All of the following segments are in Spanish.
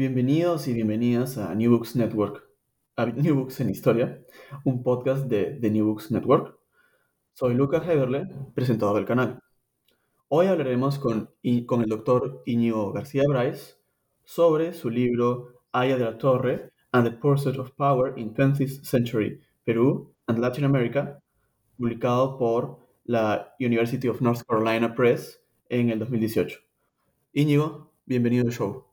bienvenidos y bienvenidas a New Books Network, a New Books en Historia, un podcast de, de New Books Network. Soy Lucas Heberle, presentador del canal. Hoy hablaremos con, con el doctor Íñigo García Bryce sobre su libro Aya de la Torre and the Pursuit of Power in 20th Century Peru and Latin America, publicado por la University of North Carolina Press en el 2018. Íñigo, bienvenido al show.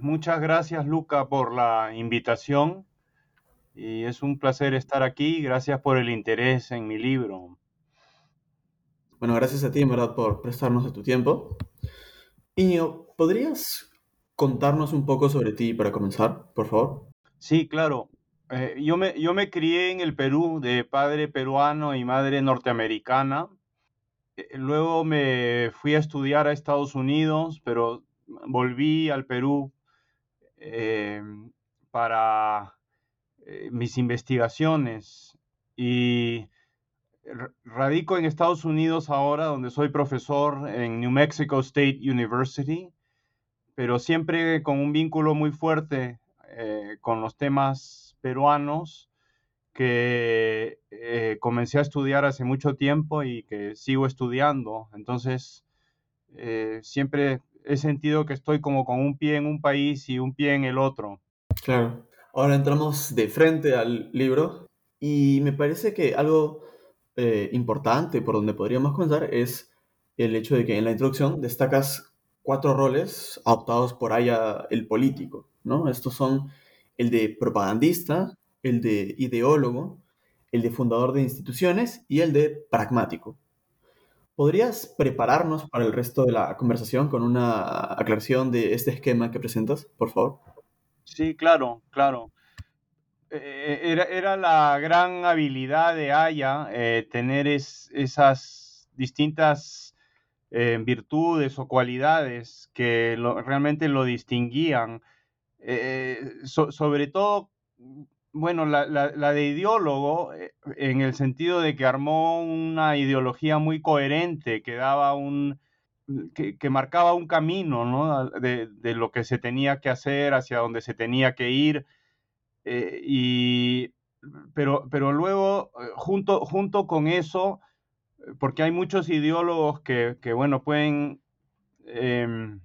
Muchas gracias, Luca, por la invitación. Y es un placer estar aquí. Gracias por el interés en mi libro. Bueno, gracias a ti, en verdad, por prestarnos de tu tiempo. Íñigo, ¿podrías contarnos un poco sobre ti para comenzar, por favor? Sí, claro. Eh, yo me, yo me crié en el Perú de padre peruano y madre norteamericana. Eh, Luego me fui a estudiar a Estados Unidos, pero volví al Perú eh, para eh, mis investigaciones. Y radico en Estados Unidos ahora, donde soy profesor en New Mexico State University, pero siempre con un vínculo muy fuerte eh, con los temas peruanos que eh, comencé a estudiar hace mucho tiempo y que sigo estudiando. Entonces, siempre he sentido que estoy como con un pie en un país y un pie en el otro. Claro. Ahora entramos de frente al libro y me parece que algo eh, importante por donde podríamos comenzar es el hecho de que en la introducción destacas cuatro roles adoptados por Aya el político, ¿no? Estos son el de propagandista, el de ideólogo, el de fundador de instituciones y el de pragmático. ¿Podrías prepararnos para el resto de la conversación con una aclaración de este esquema que presentas, por favor? Sí, claro, claro. Eh, era, era la gran habilidad de Aya eh, tener es- esas distintas eh, virtudes o cualidades que realmente lo distinguían. Eh, so- sobre todo, bueno, la, la- la de ideólogo, eh, en el sentido de que armó una ideología muy coherente, que daba un, que, que marcaba un camino, ¿no? De, de lo que se tenía que hacer, hacia donde se tenía que ir. eh, y, pero, pero luego, eh, junto, junto con eso, porque hay muchos ideólogos que, que bueno, pueden em,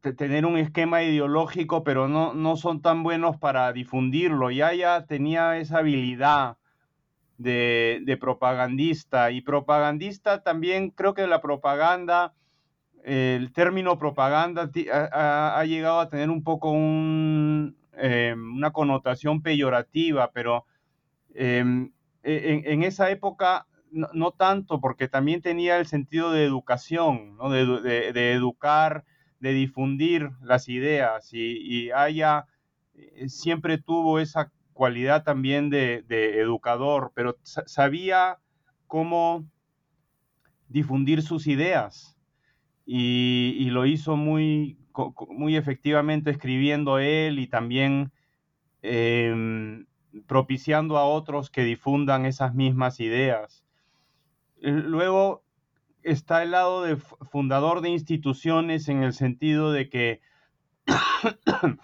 tener un esquema ideológico, pero no, no son tan buenos para difundirlo. Y ella tenía esa habilidad de, de propagandista. Y propagandista también, creo que la propaganda, el término propaganda ha, llegado a tener un poco un, eh, una connotación peyorativa, pero em, e- en, esa época no, tanto, porque también tenía el sentido de educación, ¿no? de- de educar, de difundir las ideas, y, y Aya eh, siempre tuvo esa cualidad también de, educador, pero sa- sabía cómo difundir sus ideas y, lo hizo muy, muy efectivamente escribiendo él y también em, propiciando a otros que difundan esas mismas ideas. Luego está el lado de fu- fundador de instituciones en el sentido de que,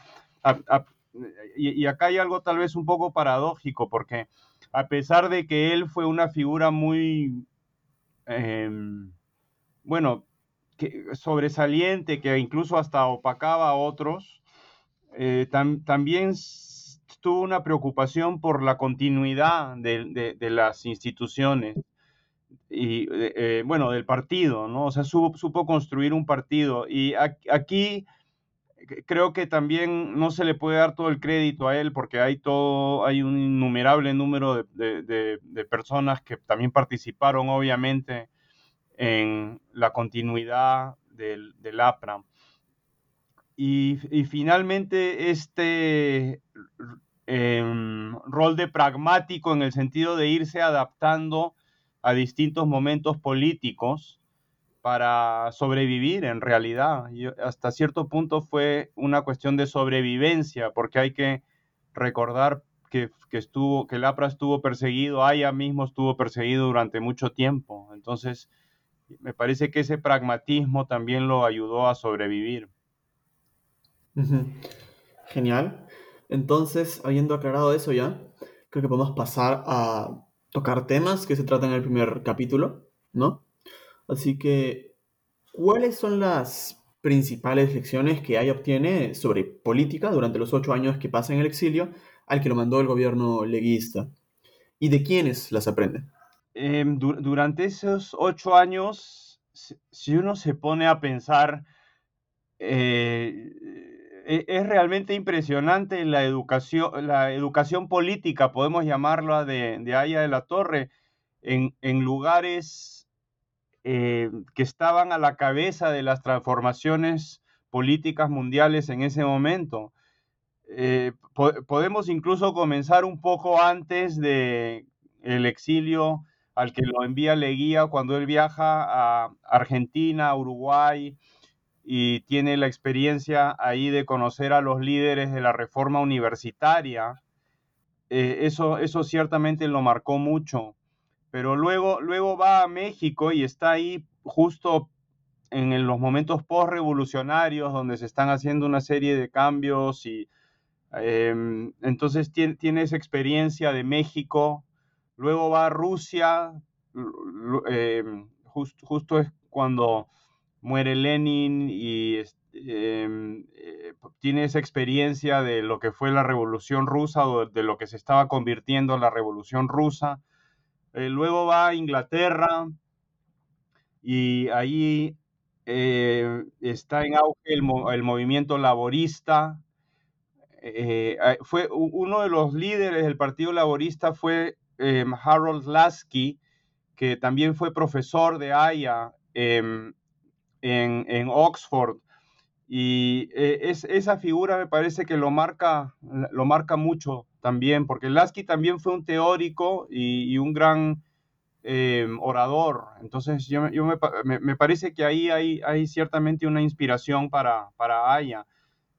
y acá hay algo tal vez un poco paradójico, porque a pesar de que él fue una figura muy... em, bueno, que, sobresaliente, que incluso hasta opacaba a otros, eh, también tuvo una preocupación por la continuidad de, las instituciones y, eh, bueno, del partido, ¿no? O sea, supo, construir un partido. Y aquí creo que también no se le puede dar todo el crédito a él porque hay todo, hay un innumerable número de, personas que también participaron, obviamente, en la continuidad del, del APRA. Y, finalmente este em, rol de pragmático en el sentido de irse adaptando a distintos momentos políticos para sobrevivir en realidad. hasta cierto punto fue una cuestión de sobrevivencia, porque hay que recordar que, estuvo, que el APRA estuvo perseguido, Aya mismo estuvo perseguido durante mucho tiempo. Entonces, me parece que ese pragmatismo también lo ayudó a sobrevivir. Genial. Entonces, habiendo aclarado eso ya, creo que podemos pasar a tocar temas que se tratan en el primer capítulo, ¿no? Así que, ¿cuáles son las principales lecciones que Aya obtiene sobre política durante los ocho años que pasa en el exilio al que lo mandó el gobierno leguista? ¿Y de quiénes las aprende? Em, durante esos ocho años, si uno se pone a pensar, eh, es realmente impresionante la educación, la educación política, podemos llamarla, de, de Aya de la Torre, en, lugares eh, que estaban a la cabeza de las transformaciones políticas mundiales en ese momento. Eh, podemos incluso comenzar un poco antes de exilio al que lo envía Leguía cuando él viaja a Argentina, Uruguay, y tiene la experiencia ahí de conocer a los líderes de la reforma universitaria. Eh, eso, eso ciertamente lo marcó mucho pero luego, luego va a México y está ahí justo en los momentos post-revolucionarios donde se están haciendo una serie de cambios y em, entonces tiene, esa experiencia de México. Luego va a Rusia, em, justo es cuando muere Lenin y em, eh, tiene esa experiencia de lo que fue la revolución rusa o de lo que se estaba convirtiendo en la revolución rusa. Eh, luego va a Inglaterra y ahí eh, está en auge el, movimiento laborista. Fue uno de los líderes del Partido Laborista fue Harold Lasky, que también fue profesor de Aya en, en, Oxford. Y es, esa figura me parece que lo marca, lo marca mucho también, porque Lasky también fue un teórico y, un gran eh, orador. Entonces, yo, me, parece que ahí hay, hay ciertamente una inspiración para, para Aya.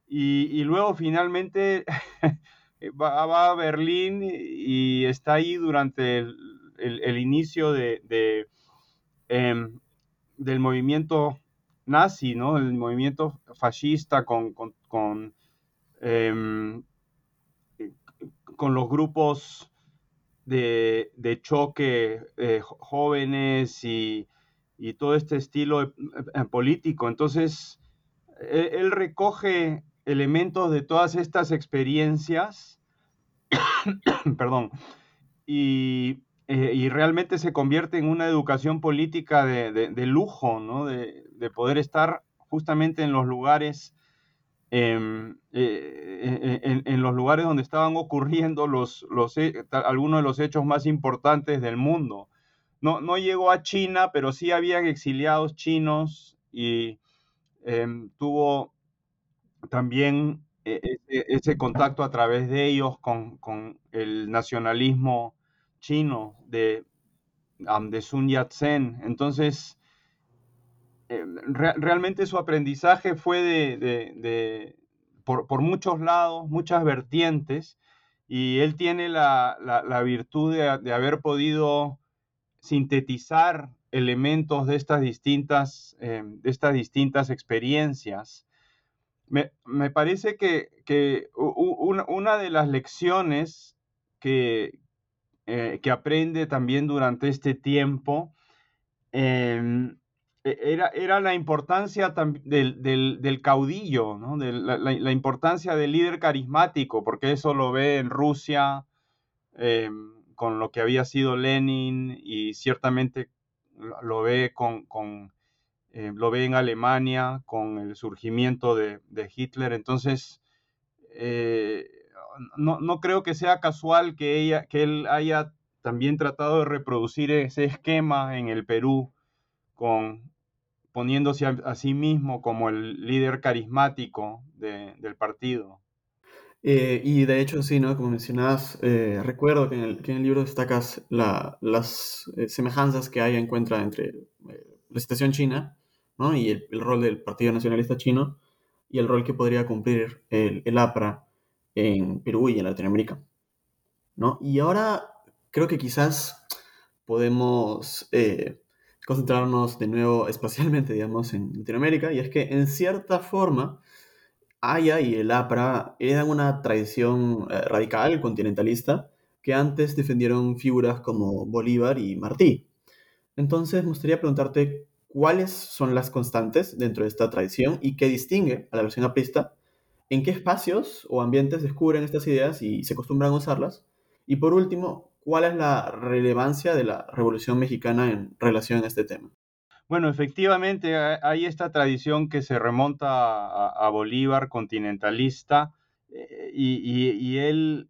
Y, luego finalmente va, a Berlín y está ahí durante el, inicio de, em, del movimiento nazi, ¿no? El movimiento fascista con, con, em, con los grupos de, choque eh, jóvenes y, todo este estilo eh, político. Entonces, e, él, recoge elementos de todas estas experiencias, perdón, eh, y, realmente se convierte en una educación política de, lujo, ¿no? de, poder estar justamente en los lugares Em, eh, en, los lugares donde estaban ocurriendo los, algunos de los hechos más importantes del mundo. No, no llegó a China, pero sí habían exiliados chinos y em, tuvo también e, ese, contacto a través de ellos con, con el nacionalismo chino de, de Sun Yat-sen. Entonces, eh, realmente su aprendizaje fue de, por, muchos lados, muchas vertientes, y él tiene la, virtud de, haber podido sintetizar elementos de estas distintas, eh, de estas distintas experiencias. Me, parece que, una, de las lecciones que, eh, que aprende también durante este tiempo em, era, era la importancia del, del, caudillo, ¿no? la, importancia del líder carismático, porque eso lo ve en Rusia em, con lo que había sido Lenin y ciertamente lo ve con, con eh, lo ve en Alemania con el surgimiento de, de Hitler. Entonces, eh, no, no, creo que sea casual que, ella, que él haya también tratado de reproducir ese esquema en el Perú con poniéndose a, sí mismo como el líder carismático del partido. Eh, y de hecho, sí, ¿no? Como mencionabas, eh, recuerdo que en, el, libro destacas las eh, semejanzas que hay encuentra entre la situación china ¿no? y el, rol del Partido Nacionalista Chino y el rol que podría cumplir el, el APRA en Perú y en Latinoamérica. ¿no? Y ahora creo que quizás podemos concentrarnos de nuevo espacialmente, digamos, en Latinoamérica, y es que en cierta forma, Haya y el APRA heredan una tradición eh, radical, continentalista, que antes defendieron figuras como Bolívar y Martí. Entonces, me gustaría preguntarte cuáles son las constantes dentro de esta tradición y qué distingue a la versión aprista, en qué espacios o ambientes descubren estas ideas y se acostumbran a usarlas, y por último, ¿Cuál es la relevancia de la Revolución Mexicana en relación a este tema? Bueno, efectivamente hay esta tradición que se remonta a, Bolívar, continentalista, eh, y, él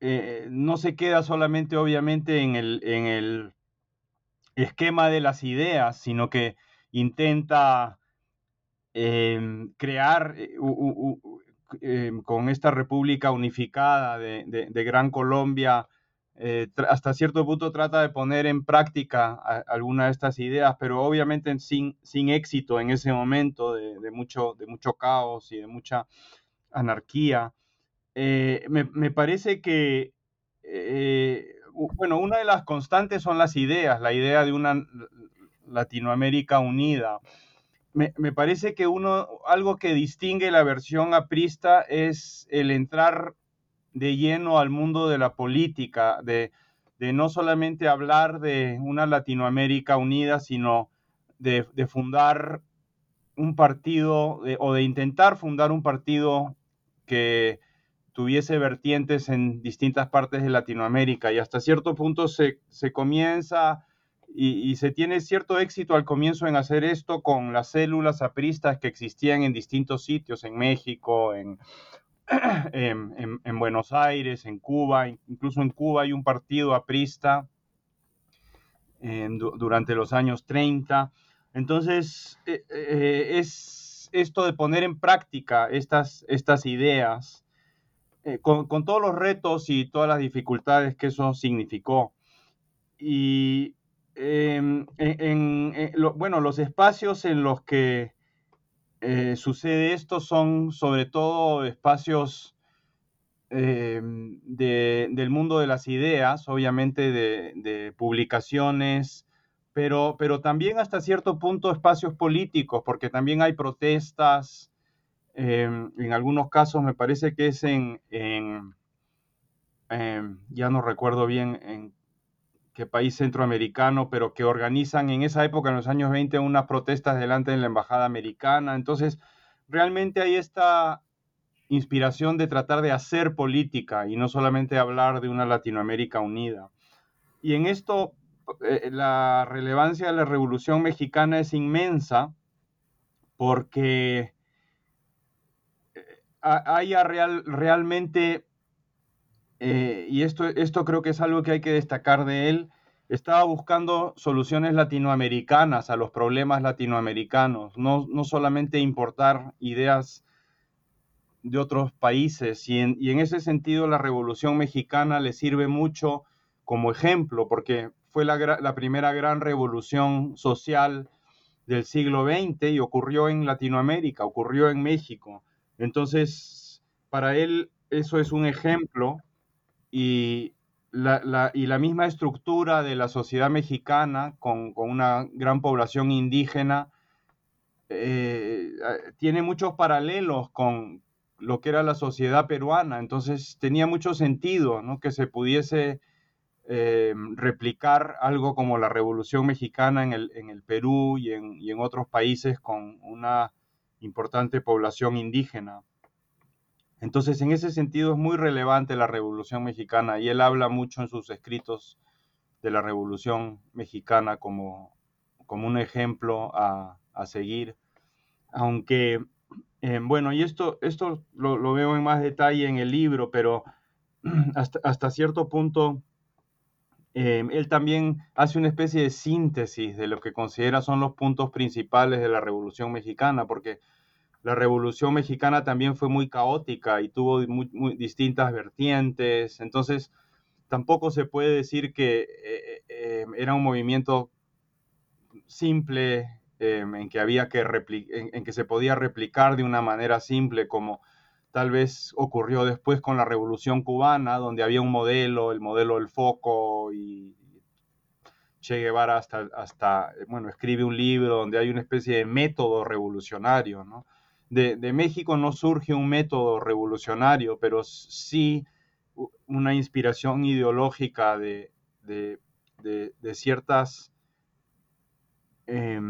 eh, no se queda solamente obviamente en el, esquema de las ideas, sino que intenta em, crear eh, em, con esta república unificada de Gran Colombia, eh, hasta cierto punto trata de poner en práctica alguna de estas ideas, pero obviamente sin, sin éxito en ese momento de, mucho, de mucho caos y de mucha anarquía. Eh, me, parece que, eh, bueno, una de las constantes son las ideas, la idea de una Latinoamérica unida. Me, me, parece que uno, algo que distingue la versión aprista es el entrar de lleno al mundo de la política, de, no solamente hablar de una Latinoamérica unida, sino de, fundar un partido o de intentar fundar un partido que tuviese vertientes en distintas partes de Latinoamérica. Y hasta cierto punto se, comienza y, y, se tiene cierto éxito al comienzo en hacer esto con las células apristas que existían en distintos sitios, en México, en, en, Buenos Aires, en Cuba, incluso en Cuba hay un partido aprista durante los años 30. Entonces, eh, eh, es esto de poner en práctica estas, ideas, eh, con, todos los retos y todas las dificultades que eso significó. Y em, en, bueno, los espacios en los que eh, sucede esto son sobre todo espacios eh, del mundo de las ideas, obviamente de, publicaciones, pero, pero, también hasta cierto punto espacios políticos, porque también hay protestas, eh, en algunos casos me parece que es en, en ya no recuerdo bien en qué país centroamericano, pero que organizan en esa época, en los años 20, unas protestas delante de la embajada americana. Entonces, realmente hay esta inspiración de tratar de hacer política y no solamente hablar de una Latinoamérica unida. Y en esto, eh, la relevancia de la Revolución Mexicana es inmensa porque eh, haya real, realmente eh, y esto, esto creo que es algo que hay que destacar de él, estaba buscando soluciones latinoamericanas a los problemas latinoamericanos, no, no solamente importar ideas de otros países. Y en, y en, ese sentido la Revolución Mexicana le sirve mucho como ejemplo, porque fue la, la primera gran revolución social del siglo XX y ocurrió en Latinoamérica, ocurrió en México. Entonces, para él eso es un ejemplo y la, y la misma estructura de la sociedad mexicana con, una gran población indígena eh, tiene muchos paralelos con lo que era la sociedad peruana, entonces tenía mucho sentido que se pudiese eh, replicar algo como la Revolución Mexicana en el, en el Perú y en, y en, otros países con una importante población indígena. Entonces, en ese sentido es muy relevante la Revolución Mexicana y él habla mucho en sus escritos de la Revolución Mexicana como, como un ejemplo a, a seguir, aunque, eh, bueno, y esto, esto lo, lo, veo en más detalle en el libro, pero hasta, hasta cierto punto eh, él también hace una especie de síntesis de lo que considera son los puntos principales de la Revolución Mexicana, porque la Revolución Mexicana también fue muy caótica y tuvo muy, distintas vertientes, entonces tampoco se puede decir que eh, eh, era un movimiento simple en que había que en, que se podía replicar de una manera simple como tal vez ocurrió después con la Revolución Cubana, donde había un modelo, el modelo del foco, y Che Guevara hasta, hasta bueno, escribe un libro donde hay una especie de método revolucionario, ¿no? De, de México no surge un método revolucionario, pero sí una inspiración ideológica de, de, de ciertas eh,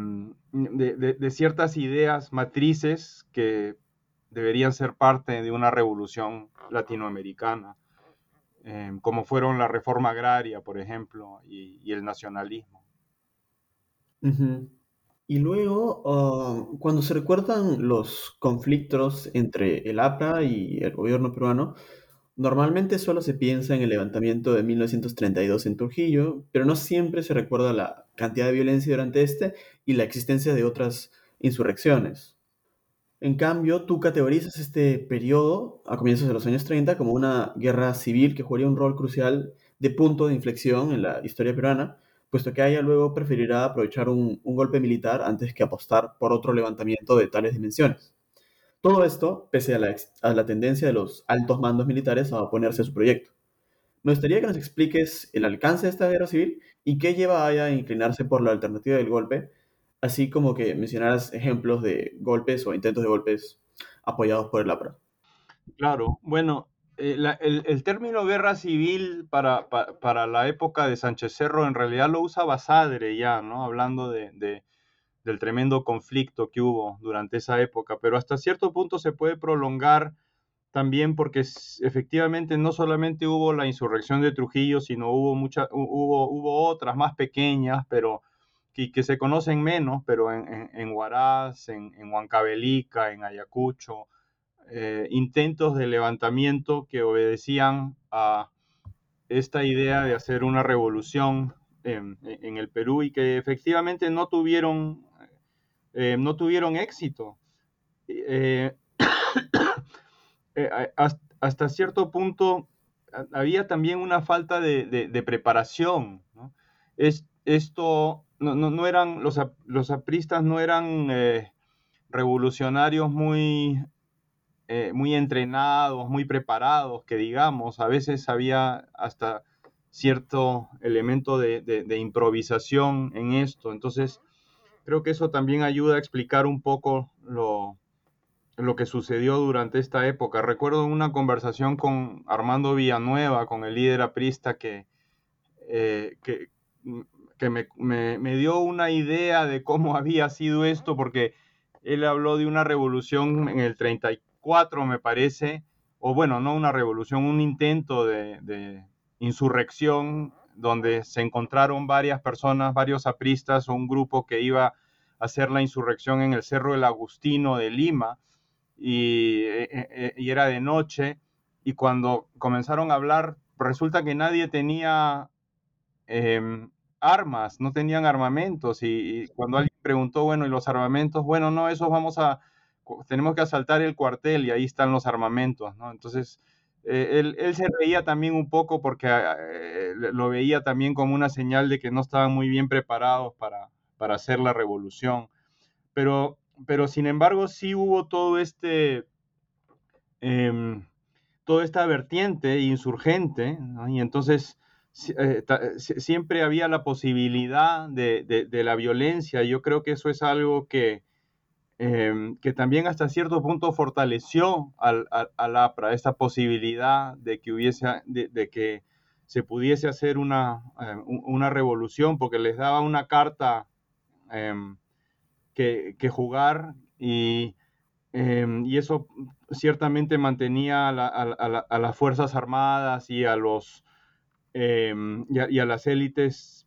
de, ciertas ideas matrices que deberían ser parte de una revolución latinoamericana, eh, como fueron la reforma agraria, por ejemplo, y, el nacionalismo. Y luego, uh, cuando se recuerdan los conflictos entre el APRA y el gobierno peruano, normalmente solo se piensa en el levantamiento de 1932 en Trujillo, pero no siempre se recuerda la cantidad de violencia durante este y la existencia de otras insurrecciones. En cambio, tú categorizas este periodo, a comienzos de los años 30, como una guerra civil que jugaría un rol crucial de punto de inflexión en la historia peruana, puesto que ella luego preferirá aprovechar un, un golpe militar antes que apostar por otro levantamiento de tales dimensiones. Todo esto pese a la, a la tendencia de los altos mandos militares a oponerse a su proyecto. Me gustaría que nos expliques el alcance de esta guerra civil y qué lleva a ella a inclinarse por la alternativa del golpe, así como que mencionaras ejemplos de golpes o intentos de golpes apoyados por el APRA. Claro, bueno, eh, el, el, término guerra civil para, para, para, la época de Sánchez Cerro en realidad lo usa Basadre ya, ¿no? Hablando de, de, del tremendo conflicto que hubo durante esa época, pero hasta cierto punto se puede prolongar también porque efectivamente no solamente hubo la insurrección de Trujillo, sino hubo, mucha, hubo, hubo otras más pequeñas, pero que, que se conocen menos, pero en, en, en Huaraz, en, en, Huancavelica, en Ayacucho, eh, intentos de levantamiento que obedecían a esta idea de hacer una revolución en, en el Perú y que efectivamente no tuvieron, eh, no tuvieron éxito. Eh, hasta, cierto punto había también una falta de, preparación. Es, esto no, no, no, eran, los, los apristas no eran revolucionarios muy, eh, muy entrenados, muy preparados, que digamos, a veces había hasta cierto elemento de, de, improvisación en esto. Entonces, creo que eso también ayuda a explicar un poco lo, lo que sucedió durante esta época. Recuerdo una conversación con Armando Villanueva, con el líder aprista, que, eh, que que me, me, me, dio una idea de cómo había sido esto, porque él habló de una revolución en el 34, me parece, o bueno, no una revolución, un intento de, insurrección donde se encontraron varias personas, varios apristas un grupo que iba a hacer la insurrección en el Cerro del Agustino de Lima y, eh, eh, y era de noche y cuando comenzaron a hablar resulta que nadie tenía eh, armas, no tenían armamentos y, y, cuando alguien preguntó, bueno, ¿y los armamentos? Bueno, no, esos vamos a, tenemos que asaltar el cuartel y ahí están los armamentos. Entonces, eh, él, él, se reía también un poco porque eh, lo veía también como una señal de que no estaban muy bien preparados para, para hacer la revolución. Pero, pero, sin embargo, sí hubo todo este... Eh, toda esta vertiente insurgente, y entonces eh, siempre había la posibilidad de, de, de, la violencia. Yo creo que eso es algo que, eh, que también hasta cierto punto fortaleció al, al, al, APRA, esta posibilidad de que hubiese, de, de que se pudiese hacer una, eh, una revolución, porque les daba una carta em, que, jugar y, em, y, eso ciertamente mantenía a, las Fuerzas Armadas y a, los, em, y, a, las élites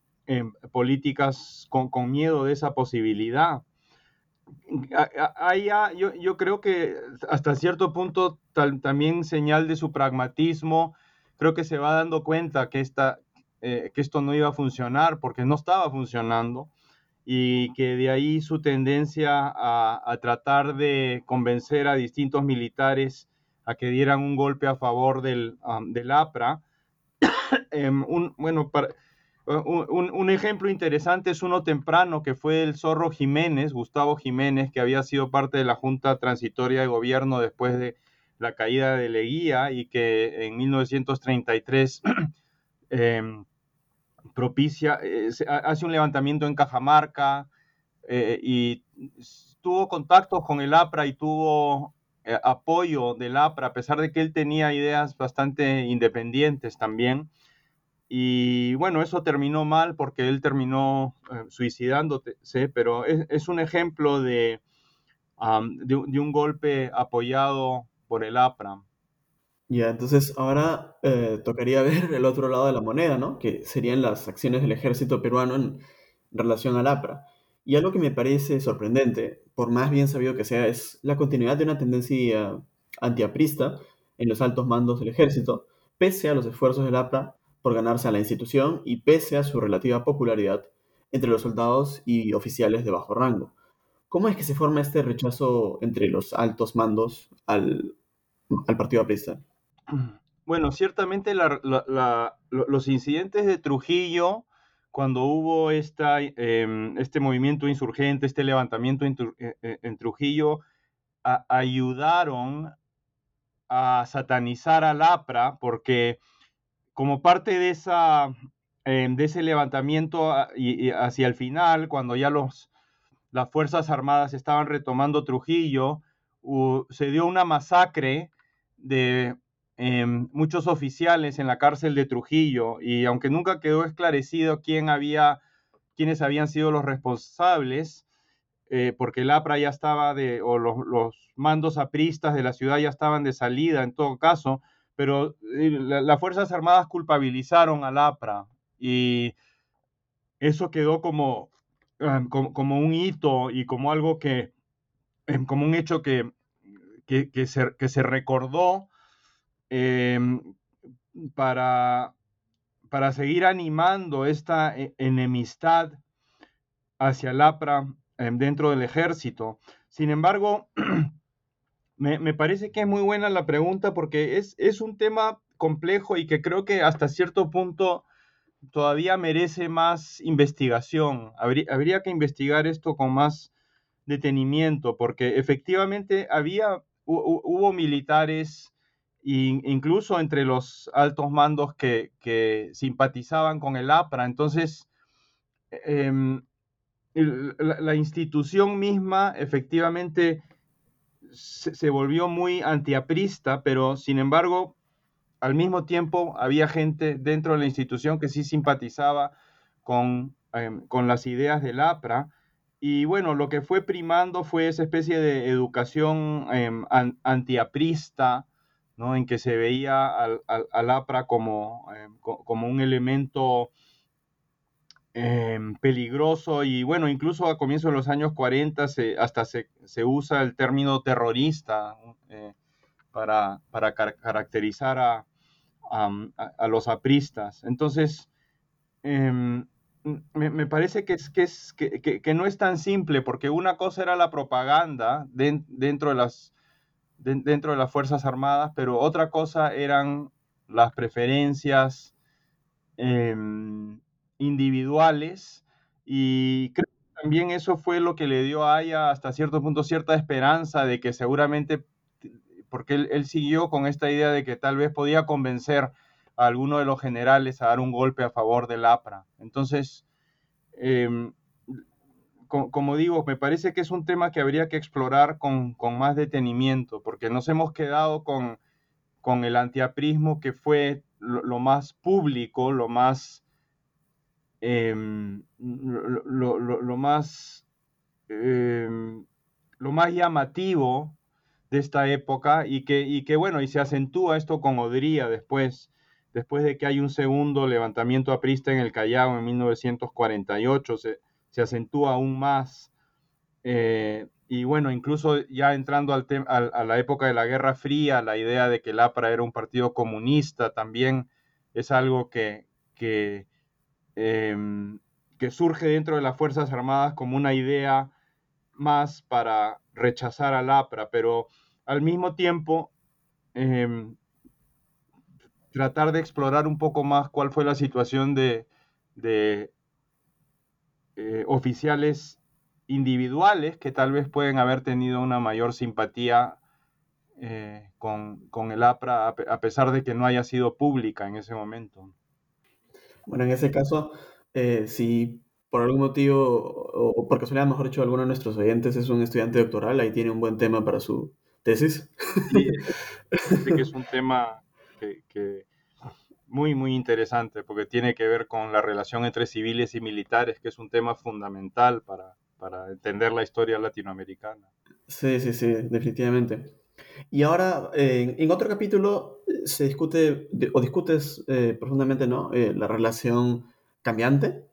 políticas con, con, miedo de esa posibilidad. Yo, yo, creo que hasta cierto punto también señal de su pragmatismo creo que se va dando cuenta que, esta, eh, que esto no iba a funcionar porque no estaba funcionando y que de ahí su tendencia a, tratar de convencer a distintos militares a que dieran un golpe a favor del, del APRA. Em, un, bueno, un, un, ejemplo interesante es uno temprano que fue el Zorro Jiménez, Gustavo Jiménez, que había sido parte de la Junta Transitoria de Gobierno después de la caída de Leguía y que en 1933 em, propicia, eh, hace un levantamiento en Cajamarca eh, y tuvo contacto con el APRA y tuvo eh, apoyo del APRA, a pesar de que él tenía ideas bastante independientes también. Y bueno, eso terminó mal porque él terminó suicidándose, pero es, un ejemplo de, de, un golpe apoyado por el APRA. Ya, entonces ahora eh, tocaría ver el otro lado de la moneda, ¿no? Que serían las acciones del ejército peruano en relación al APRA. Y algo que me parece sorprendente, por más bien sabido que sea, es la continuidad de una tendencia antiaprista en los altos mandos del ejército, pese a los esfuerzos del APRA por ganarse a la institución y pese a su relativa popularidad entre los soldados y oficiales de bajo rango. ¿Cómo es que se forma este rechazo entre los altos mandos al, al partido aprista? Bueno, ciertamente los incidentes de Trujillo, cuando hubo em, este movimiento insurgente, este levantamiento en, e, e, Trujillo, ayudaron a satanizar al APRA porque como parte de, em, ese levantamiento y, hacia el final, cuando ya las Fuerzas Armadas estaban retomando Trujillo, se dio una masacre de em, muchos oficiales en la cárcel de Trujillo y aunque nunca quedó esclarecido quién había, quiénes habían sido los responsables, eh, porque el APRA ya estaba de, o los, mandos apristas de la ciudad ya estaban de salida en todo caso, pero eh, las Fuerzas Armadas culpabilizaron al APRA y eso quedó como, como, un hito y como algo que, em, como un hecho que que, se, recordó em, para, para seguir animando esta e, enemistad hacia el APRA em, dentro del ejército. Sin embargo, me, parece que es muy buena la pregunta porque es, es un tema complejo y que creo que hasta cierto punto todavía merece más investigación. Habría, habría, que investigar esto con más detenimiento, porque efectivamente había hubo militares, incluso entre los altos mandos que, simpatizaban con el APRA. Entonces, em, la, institución misma efectivamente se, volvió muy antiaprista, pero sin embargo, al mismo tiempo había gente dentro de la institución que sí simpatizaba con, em, con las ideas del APRA. Y bueno, lo que fue primando fue esa especie de educación em, antiaprista, ¿no? en que se veía al, APRA como, em, como un elemento em, peligroso y bueno, incluso a comienzos de los años 40 hasta se, usa el término terrorista eh, para, caracterizar a, a, los apristas. Entonces, me, parece que, es, que, es, que, no es tan simple, porque una cosa era la propaganda dentro, de las, dentro de las Fuerzas Armadas, pero otra cosa eran las preferencias em, individuales y creo que también eso fue lo que le dio a Aya hasta cierto punto cierta esperanza de que seguramente, porque él, él siguió con esta idea de que tal vez podía convencer a alguno de los generales a dar un golpe a favor del APRA. Entonces, em, como digo, me parece que es un tema que habría que explorar con, más detenimiento, porque nos hemos quedado con, con el antiaprismo que fue lo, más público, lo más, em, lo, más, em, lo más llamativo de esta época y que, y que, bueno, y se acentúa esto con Odría después, después de que hay un segundo levantamiento aprista en el Callao en 1948, se, se acentúa aún más. Eh, y bueno, incluso ya entrando al a la época de la Guerra Fría, la idea de que el APRA era un partido comunista también es algo que, que, em, que surge dentro de las Fuerzas Armadas como una idea más para rechazar al APRA, pero al mismo tiempo em, tratar de explorar un poco más cuál fue la situación de, de eh, oficiales individuales que tal vez pueden haber tenido una mayor simpatía eh, con, el APRA, a pesar de que no haya sido pública en ese momento. Bueno, en ese caso, eh, si por algún motivo, o por casualidad, mejor dicho, alguno de nuestros oyentes es un estudiante doctoral, ahí tiene un buen tema para su tesis. Sí, que es un tema que, muy, muy interesante, porque tiene que ver con la relación entre civiles y militares, que es un tema fundamental para, para entender la historia latinoamericana. Sí, sí, sí, definitivamente. Y ahora, en otro capítulo, eh, se discute o discutes eh, profundamente ¿no? Eh, la relación cambiante,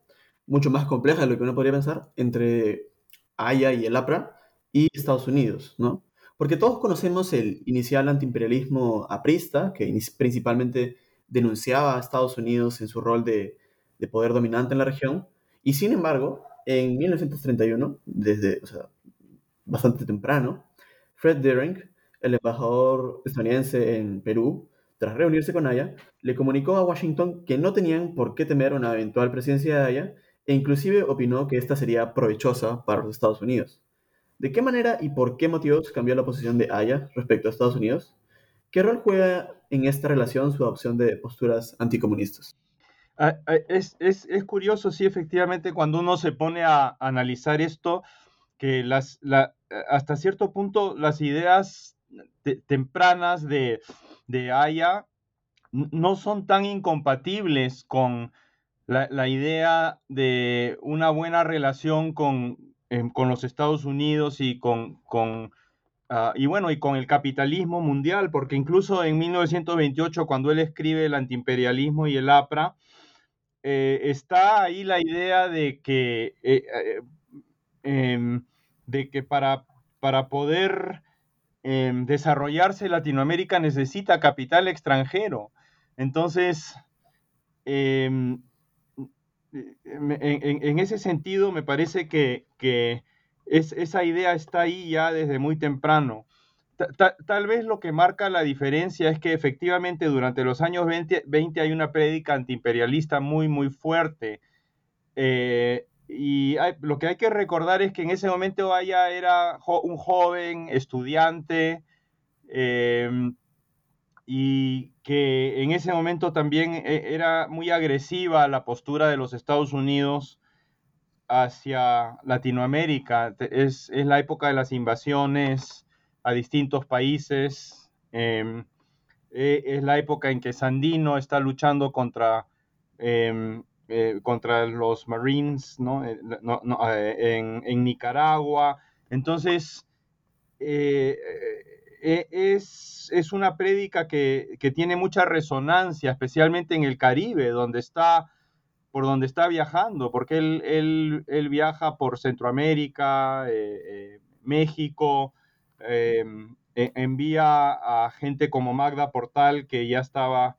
mucho más compleja de lo que uno podría pensar, entre Haya y el APRA y Estados Unidos, ¿no? Porque todos conocemos el inicial antiimperialismo aprista, que principalmente denunciaba a Estados Unidos en su rol de, de poder dominante en la región, y sin embargo, en 1931, desde bastante temprano, Fred Deering, el embajador estadounidense en Perú, tras reunirse con Aya, le comunicó a Washington que no tenían por qué temer una eventual presidencia de Aya e inclusive opinó que esta sería provechosa para los Estados Unidos. ¿De qué manera y por qué motivos cambió la posición de Aya respecto a Estados Unidos? ¿Qué rol juega en esta relación su adopción de posturas anticomunistas? Ah, ah, es, curioso, sí, efectivamente, cuando uno se pone a analizar esto, que las, hasta cierto punto las ideas tempranas de, de Aya no son tan incompatibles con la, idea de una buena relación con, em, con los Estados Unidos y con, con ah, y bueno, y con el capitalismo mundial, porque incluso en 1928, cuando él escribe el antiimperialismo y el APRA, eh, está ahí la idea de que, eh, eh, em, de que para, para poder em, desarrollarse Latinoamérica necesita capital extranjero. Entonces, em, en, ese sentido, me parece que, esa idea está ahí ya desde muy temprano tal vez lo que marca la diferencia es que efectivamente durante los años 20, hay una prédica antiimperialista muy, muy fuerte. Eh, y lo que hay que recordar es que en ese momento Aya era un joven estudiante em, y que en ese momento también e, era muy agresiva la postura de los Estados Unidos hacia Latinoamérica. Es, es la época de las invasiones a distintos países. Em, e, es la época en que Sandino está luchando contra, em, eh, contra los Marines eh, eh, en, Nicaragua. Entonces, es, es, una prédica que, tiene mucha resonancia, especialmente en el Caribe, donde está por donde está viajando, porque él, él viaja por Centroamérica, México, e, envía a gente como Magda Portal, que ya estaba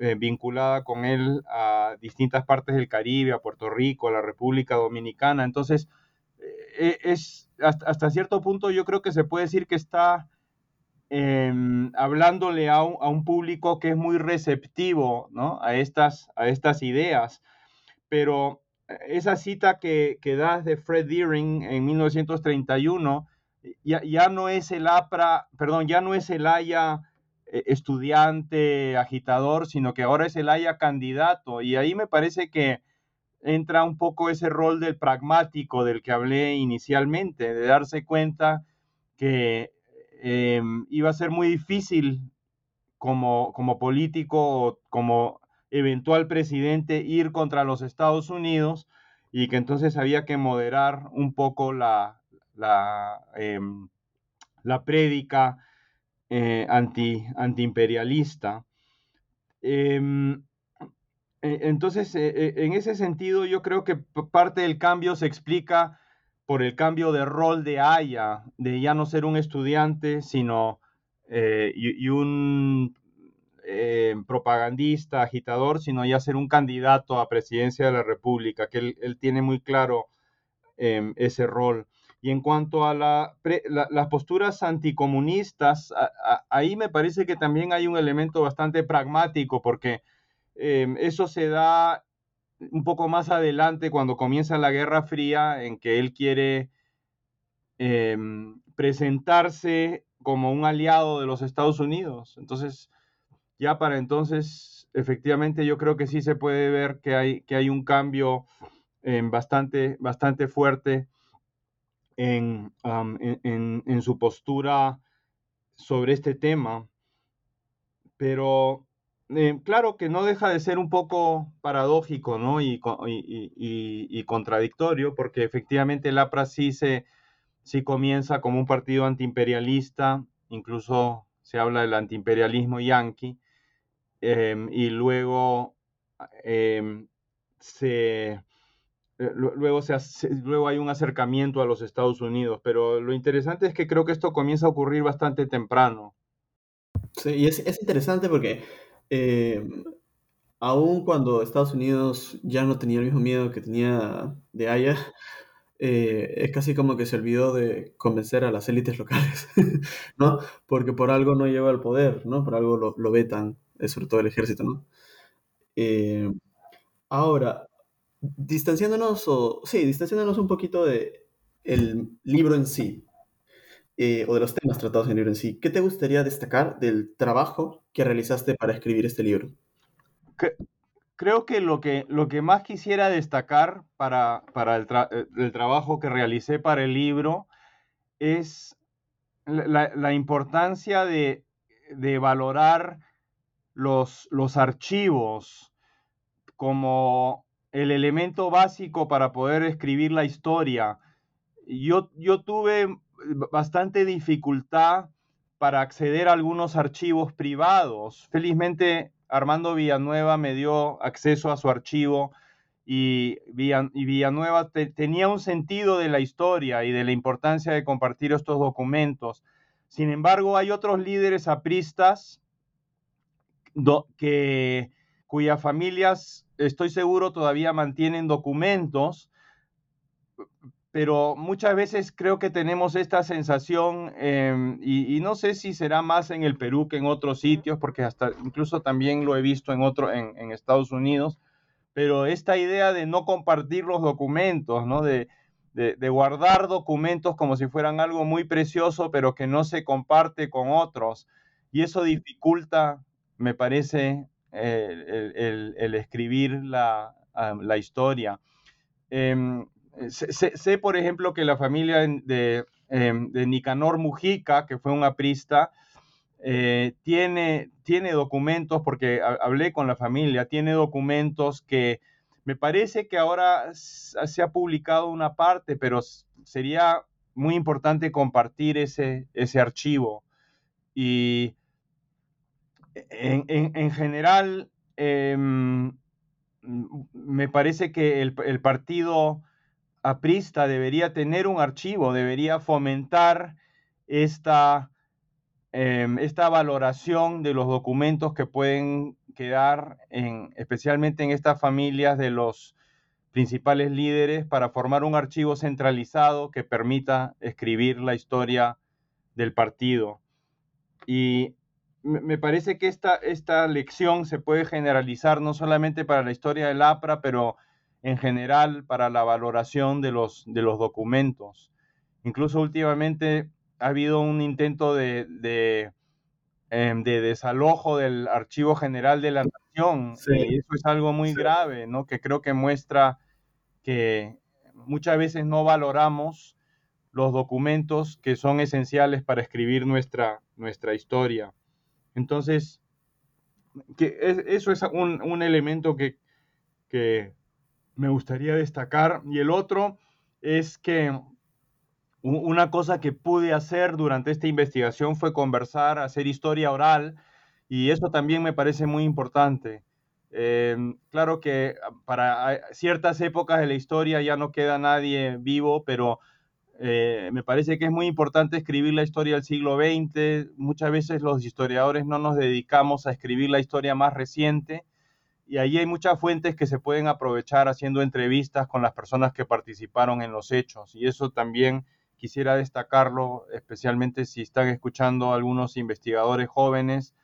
eh, vinculada con él a distintas partes del Caribe, a Puerto Rico, a la República Dominicana. Entonces, eh, es hasta, cierto punto yo creo que se puede decir que está em, hablándole a un, público que es muy receptivo a, estas, a estas ideas. Pero eh, esa cita que, que das de Fred Deering en 1931 ya, no es el APRA, perdón, ya no es el Haya eh, estudiante, agitador, sino que ahora es el Haya candidato. Y ahí me parece que entra un poco ese rol del pragmático del que hablé inicialmente, de darse cuenta que em, iba a ser muy difícil como, como político o como eventual presidente ir contra los Estados Unidos y que entonces había que moderar un poco la, la, em, la prédica eh, anti, antiimperialista. Em, e, entonces, e, e, en ese sentido, yo creo que parte del cambio se explica por el cambio de rol de Aya, de ya no ser un estudiante, sino eh, y, un eh, propagandista, agitador, sino ya ser un candidato a presidencia de la República, que él, tiene muy claro em, ese rol. Y en cuanto a las posturas anticomunistas, ahí me parece que también hay un elemento bastante pragmático, porque em, eso se da un poco más adelante cuando comienza la Guerra Fría, en que él quiere em, presentarse como un aliado de los Estados Unidos. Entonces, ya para entonces, efectivamente, yo creo que sí se puede ver que hay, que hay un cambio em, bastante, bastante fuerte en, en, su postura sobre este tema, pero eh, claro que no deja de ser un poco paradójico ¿no? y, y, contradictorio, porque efectivamente el APRA sí, se, sí comienza como un partido antiimperialista, incluso se habla del antiimperialismo yanqui, em, y luego em, se luego, se luego hay un acercamiento a los Estados Unidos, pero lo interesante es que creo que esto comienza a ocurrir bastante temprano. Sí, y es, interesante porque eh, aun cuando Estados Unidos ya no tenía el mismo miedo que tenía de Haya, eh, es casi como que se olvidó de convencer a las élites locales, ¿no? Porque por algo no lleva al poder, ¿no? Por algo lo, lo vetan, sobre todo el ejército, ¿no? ahora, distanciándonos, o sí, distanciándonos un poquito de el libro en sí, eh, o de los temas tratados en el libro en sí, ¿qué te gustaría destacar del trabajo que realizaste para escribir este libro? creo que lo, que lo que más quisiera destacar para, para el, eh, trabajo que realicé para el libro es la, la importancia de, de valorar los, los archivos como el elemento básico para poder escribir la historia. Yo, yo tuve bastante dificultad para acceder a algunos archivos privados. Felizmente, Armando Villanueva me dio acceso a su archivo y, Villanueva tenía un sentido de la historia y de la importancia de compartir estos documentos. Sin embargo, hay otros líderes apristas que, cuyas familias estoy seguro todavía mantienen documentos, pero muchas veces creo que tenemos esta sensación, em, y, no sé si será más en el Perú que en otros sitios, porque hasta incluso también lo he visto en, otro, en, Estados Unidos, pero esta idea de no compartir los documentos, ¿no? De, de, guardar documentos como si fueran algo muy precioso, pero que no se comparte con otros. Y eso dificulta, me parece, el, escribir la, historia. Em, sé, por ejemplo, que la familia de, em, de, Nicanor Mujica, que fue un aprista, eh, tiene, tiene documentos, porque hablé con la familia, tiene documentos que me parece que ahora se ha publicado una parte, pero sería muy importante compartir ese, ese archivo. Y en, general, em, me parece que el, partido aprista debería tener un archivo, debería fomentar esta, em, esta valoración de los documentos que pueden quedar, en, especialmente en estas familias de los principales líderes, para formar un archivo centralizado que permita escribir la historia del partido. Y me parece que esta, esta lección se puede generalizar no solamente para la historia del APRA, pero en general para la valoración de los, de los documentos. Incluso últimamente ha habido un intento de, de, em, desalojo del Archivo General de la Nación. Y eso es algo muy grave, ¿no? Que creo que muestra que muchas veces no valoramos los documentos que son esenciales para escribir nuestra, nuestra historia. Entonces, que eso es un, elemento que, que, me gustaría destacar. Y el otro es que una cosa que pude hacer durante esta investigación fue conversar, hacer historia oral, y eso también me parece muy importante. Em, claro que para ciertas épocas de la historia ya no queda nadie vivo, pero eh, me parece que es muy importante escribir la historia del siglo XX. Muchas veces los historiadores no nos dedicamos a escribir la historia más reciente y ahí hay muchas fuentes que se pueden aprovechar haciendo entrevistas con las personas que participaron en los hechos y eso también quisiera destacarlo, especialmente si están escuchando algunos investigadores jóvenes,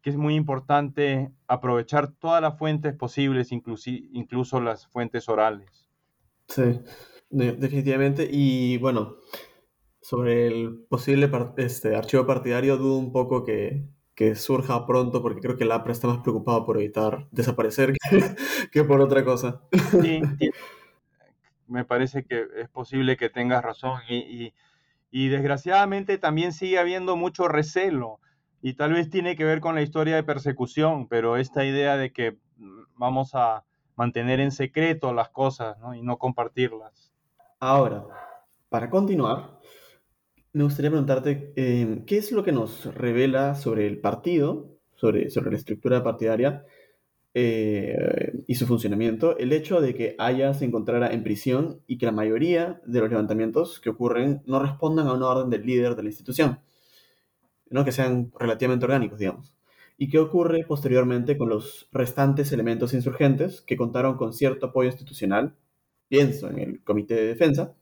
que es muy importante aprovechar todas las fuentes posibles, incluso las fuentes orales. Sí, definitivamente. Y bueno, sobre el posible este, archivo partidario, dudo un poco que, que surja pronto, porque creo que el APRA está más preocupado por evitar desaparecer que, por otra cosa. Sí, me parece que es posible que tengas razón y, desgraciadamente también sigue habiendo mucho recelo y tal vez tiene que ver con la historia de persecución, pero esta idea de que mm, vamos a mantener en secreto las cosas y no compartirlas. Ahora, para continuar, me gustaría preguntarte, em, ¿qué es lo que nos revela sobre el partido, sobre, sobre la estructura partidaria eh, y su funcionamiento, el hecho de que Aya se encontrara en prisión y que la mayoría de los levantamientos que ocurren no respondan a una orden del líder de la institución, ¿no? que sean relativamente orgánicos, digamos. ¿Y qué ocurre posteriormente con los restantes elementos insurgentes que contaron con cierto apoyo institucional, pienso en el Comité de Defensa,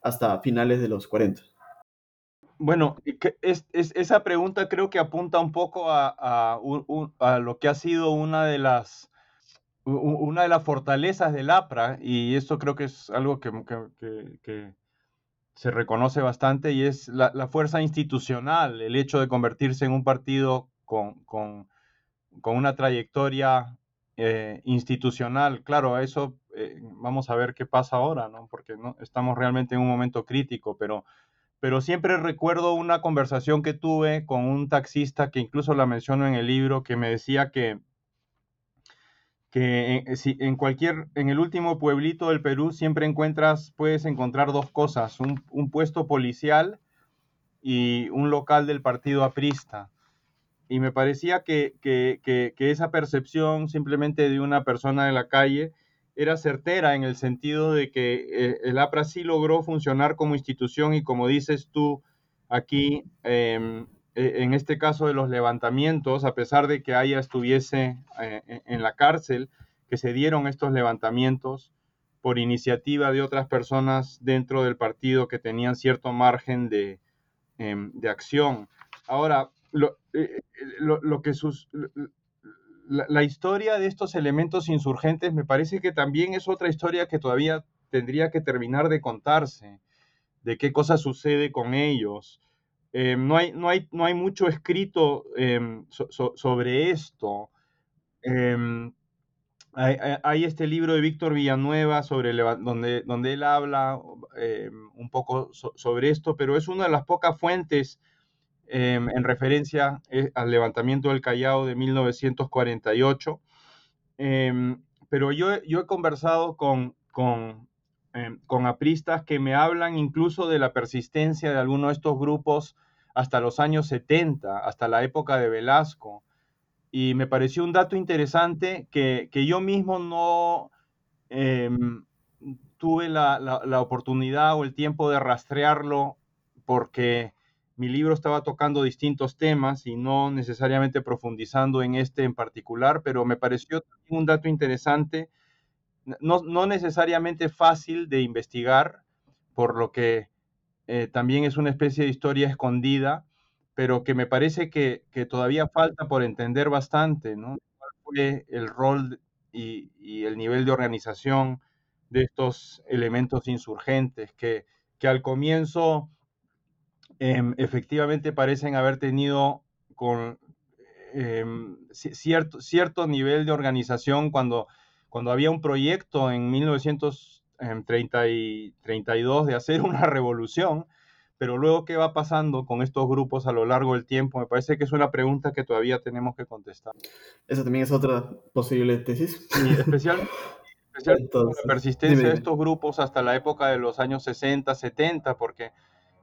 hasta finales de los 40? Bueno, es, esa pregunta creo que apunta un poco a, lo que ha sido una de las una de las fortalezas del APRA, y esto creo que es algo que, se reconoce bastante, y es la, fuerza institucional, el hecho de convertirse en un partido con, una trayectoria eh, institucional. Claro, eso eh, vamos a ver qué pasa ahora, ¿no? porque no, estamos realmente en un momento crítico, pero pero siempre recuerdo una conversación que tuve con un taxista que incluso la menciono en el libro, que me decía que, que en, eh, si, en cualquier, en el último pueblito del Perú siempre encuentras, puedes encontrar dos cosas, un, puesto policial y un local del partido aprista. Y me parecía que, que, que esa percepción simplemente de una persona de la calle era certera en el sentido de que eh, el APRA sí logró funcionar como institución y como dices tú aquí, em, e, en este caso de los levantamientos, a pesar de que Aya estuviese eh, e, en la cárcel, que se dieron estos levantamientos por iniciativa de otras personas dentro del partido que tenían cierto margen de, em, acción. Ahora, lo, eh, lo que sus, la, historia de estos elementos insurgentes me parece que también es otra historia que todavía tendría que terminar de contarse, de qué cosa sucede con ellos. Em, no, hay, no, hay, no, hay, mucho escrito em, sobre esto. Em, hay, este libro de Víctor Villanueva sobre donde, donde él habla un poco sobre esto, pero es una de las pocas fuentes Em, en referencia eh, al levantamiento del Callao de 1948. Em, pero yo, yo, he conversado con, con, em, con, apristas que me hablan incluso de la persistencia de algunos de estos grupos hasta los años 70, hasta la época de Velasco. Y me pareció un dato interesante que, que yo mismo no tuve la, la, la, oportunidad o el tiempo de rastrearlo porque mi libro estaba tocando distintos temas y no necesariamente profundizando en este en particular, pero me pareció un dato interesante, no, necesariamente fácil de investigar, por lo que eh, también es una especie de historia escondida, pero que me parece que, todavía falta por entender bastante, ¿no? ¿Cuál fue el rol y, y, el nivel de organización de estos elementos insurgentes que, que al comienzo Em, efectivamente parecen haber tenido con em, cierto, cierto nivel de organización cuando, cuando había un proyecto en 1932 em, de hacer una revolución, pero luego, ¿qué va pasando con estos grupos a lo largo del tiempo? Me parece que es una pregunta que todavía tenemos que contestar. Esa también es otra posible tesis. Y especialmente la persistencia de estos grupos hasta la época de los años 60, 70, porque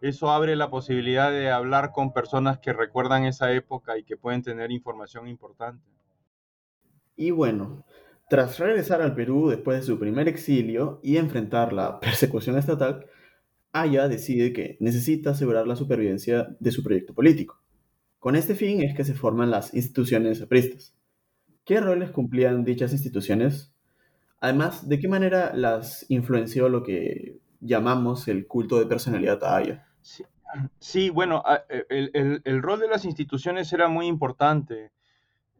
eso abre la posibilidad de hablar con personas que recuerdan esa época y que pueden tener información importante. Y bueno, tras regresar al Perú después de su primer exilio y enfrentar la persecución estatal, Aya decide que necesita asegurar la supervivencia de su proyecto político. Con este fin es que se forman las instituciones apristas. ¿Qué roles cumplían dichas instituciones? Además, ¿de qué manera las influenció lo que llamamos el culto de personalidad a Aya? Sí, bueno, e, el, rol de las instituciones era muy importante.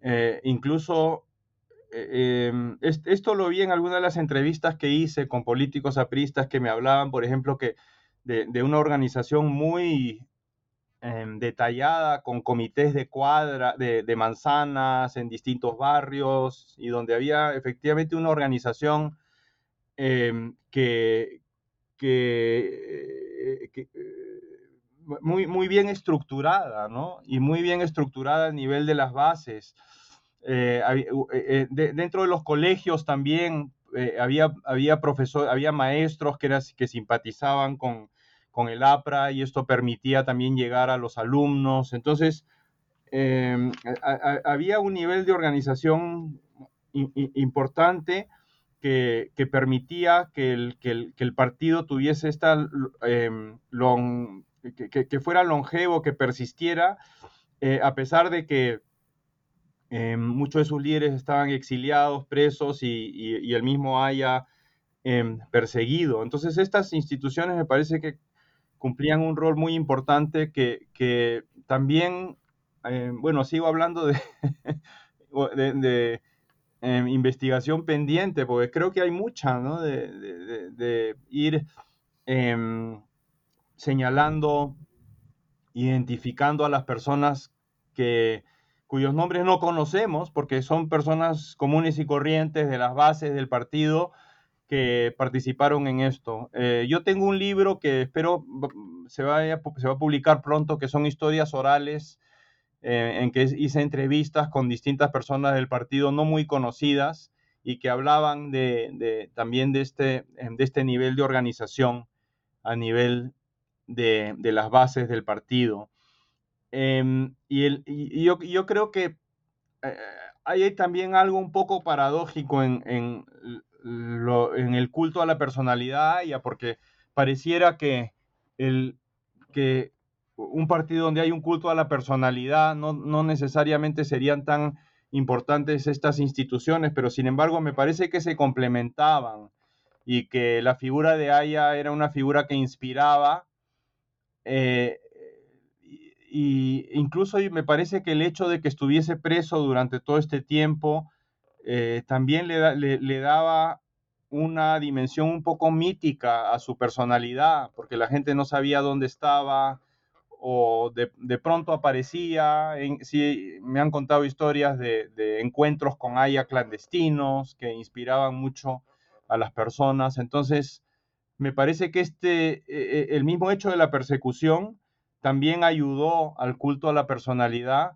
Eh, incluso eh, em, esto lo vi en algunas de las entrevistas que hice con políticos apristas que me hablaban, por ejemplo, que de, una organización muy em, detallada, con comités de cuadra, de, manzanas en distintos barrios, y donde había efectivamente una organización em, que, que, eh, muy, muy bien estructurada, ¿no? Y muy bien estructurada a nivel de las bases. Eh, eh, eh, dentro de los colegios también había, había, profesor, había maestros que, que simpatizaban con, con el APRA y esto permitía también llegar a los alumnos. Entonces, em, había un nivel de organización importante que, que permitía que el, que, el, que el, partido tuviese esta em, que, fuera longevo, que persistiera, a pesar de que eh, muchos de sus líderes estaban exiliados, presos y, el mismo haya em, perseguido. Entonces estas instituciones me parece que cumplían un rol muy importante que, también, em, bueno, sigo hablando de, de, em, investigación pendiente, porque creo que hay mucha, ¿no? De, ir señalando, identificando a las personas que cuyos nombres no conocemos porque son personas comunes y corrientes de las bases del partido que participaron en esto. Eh, yo tengo un libro que espero se, vaya, se va a publicar pronto, que son historias orales, eh, en que hice entrevistas con distintas personas del partido no muy conocidas y que hablaban de, también de este, de este nivel de organización a nivel de, de las bases del partido. Em, y, el, yo, yo, creo que eh, hay también algo un poco paradójico en, en, lo, en, el culto a la personalidad, ya porque pareciera que, el, que un partido donde hay un culto a la personalidad no, no necesariamente serían tan importantes estas instituciones, pero sin embargo me parece que se complementaban y que la figura de Aya era una figura que inspiraba eh, y incluso me parece que el hecho de que estuviese preso durante todo este tiempo eh, también le, daba una dimensión un poco mítica a su personalidad, porque la gente no sabía dónde estaba o de, de pronto aparecía. En, sí, me han contado historias de, de, encuentros con Aya clandestinos que inspiraban mucho a las personas. Entonces, me parece que este, e, e, el mismo hecho de la persecución también ayudó al culto a la personalidad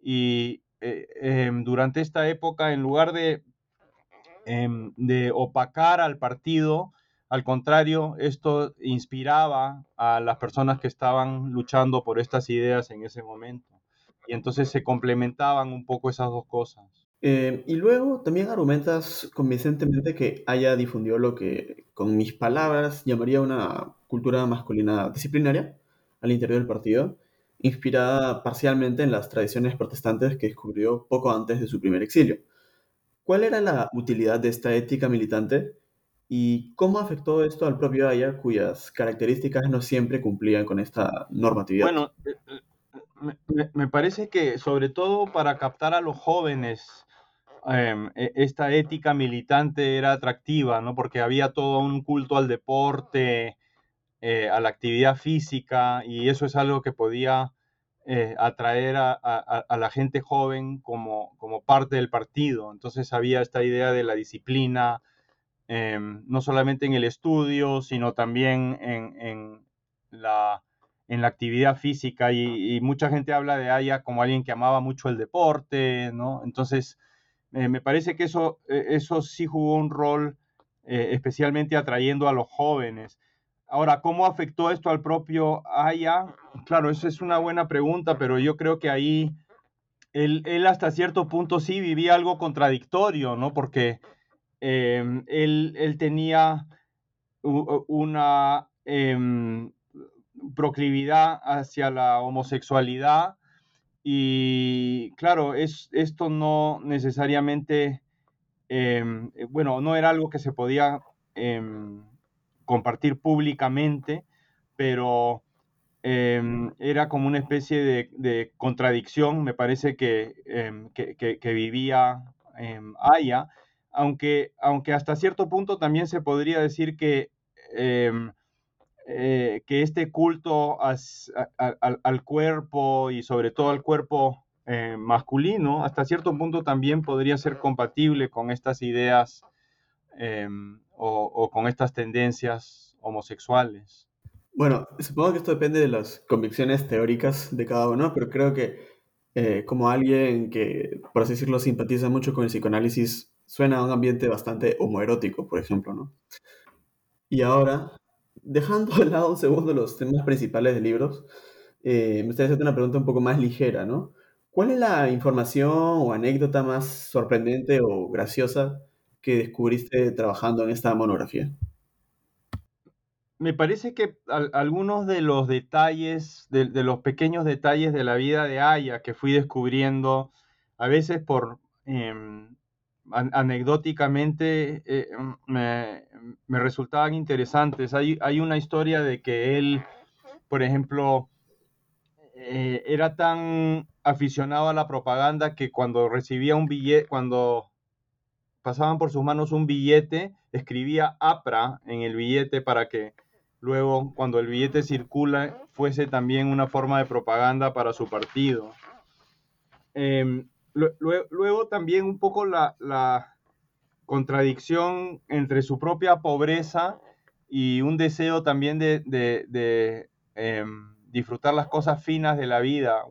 y eh, em, durante esta época, en lugar de, em, de opacar al partido, al contrario, esto inspiraba a las personas que estaban luchando por estas ideas en ese momento. Y entonces se complementaban un poco esas dos cosas. Eh, y luego también argumentas convincentemente que haya difundido lo que, con mis palabras, llamaría una cultura masculina disciplinaria, al interior del partido, inspirada parcialmente en las tradiciones protestantes que descubrió poco antes de su primer exilio. ¿Cuál era la utilidad de esta ética militante y cómo afectó esto al propio Aya, cuyas características no siempre cumplían con esta normatividad? Bueno, eh, eh, me, parece que sobre todo para captar a los jóvenes, em, e, esta ética militante era atractiva, ¿no? Porque había todo un culto al deporte, eh, a la actividad física y eso es algo que podía eh, atraer a, la gente joven como, como parte del partido. Entonces había esta idea de la disciplina, em, no solamente en el estudio, sino también en, la, en la actividad física y, mucha gente habla de Aya como alguien que amaba mucho el deporte, ¿no? Entonces, eh, me parece que eso, eh, eso sí jugó un rol eh, especialmente atrayendo a los jóvenes. Ahora, ¿cómo afectó esto al propio Aya? Claro, eso es una buena pregunta, pero yo creo que ahí él, él hasta cierto punto sí vivía algo contradictorio, ¿no? Porque em, él, él, tenía una em, proclividad hacia la homosexualidad y claro, es, esto no necesariamente, em, eh, bueno, no era algo que se podía em, compartir públicamente, pero em, era como una especie de, contradicción, me parece que, que, vivía Aya, aunque, aunque hasta cierto punto también se podría decir que que este culto al, cuerpo y sobre todo al cuerpo eh, masculino, hasta cierto punto también podría ser compatible con estas ideas em, o, con estas tendencias homosexuales. Bueno, supongo que esto depende de las convicciones teóricas de cada uno, pero creo que eh, como alguien que, por así decirlo, simpatiza mucho con el psicoanálisis, suena a un ambiente bastante homoerótico, por ejemplo, ¿no? Y ahora, dejando de lado un segundo los temas principales de libros, eh, me gustaría hacerte una pregunta un poco más ligera, ¿no? ¿Cuál es la información o anécdota más sorprendente o graciosa que descubriste trabajando en esta monografía? Me parece que algunos de los detalles, de, los pequeños detalles de la vida de Aya que fui descubriendo, a veces por, anecdóticamente eh, me, resultaban interesantes. Hay, hay, una historia de que él, por ejemplo, eh, era tan aficionado a la propaganda que cuando recibía un billete, cuando pasaban por sus manos un billete, escribía APRA en el billete para que luego, cuando el billete circula, fuese también una forma de propaganda para su partido. Em, Luego, también un poco la, contradicción entre su propia pobreza y un deseo también de, em, disfrutar las cosas finas de la vida.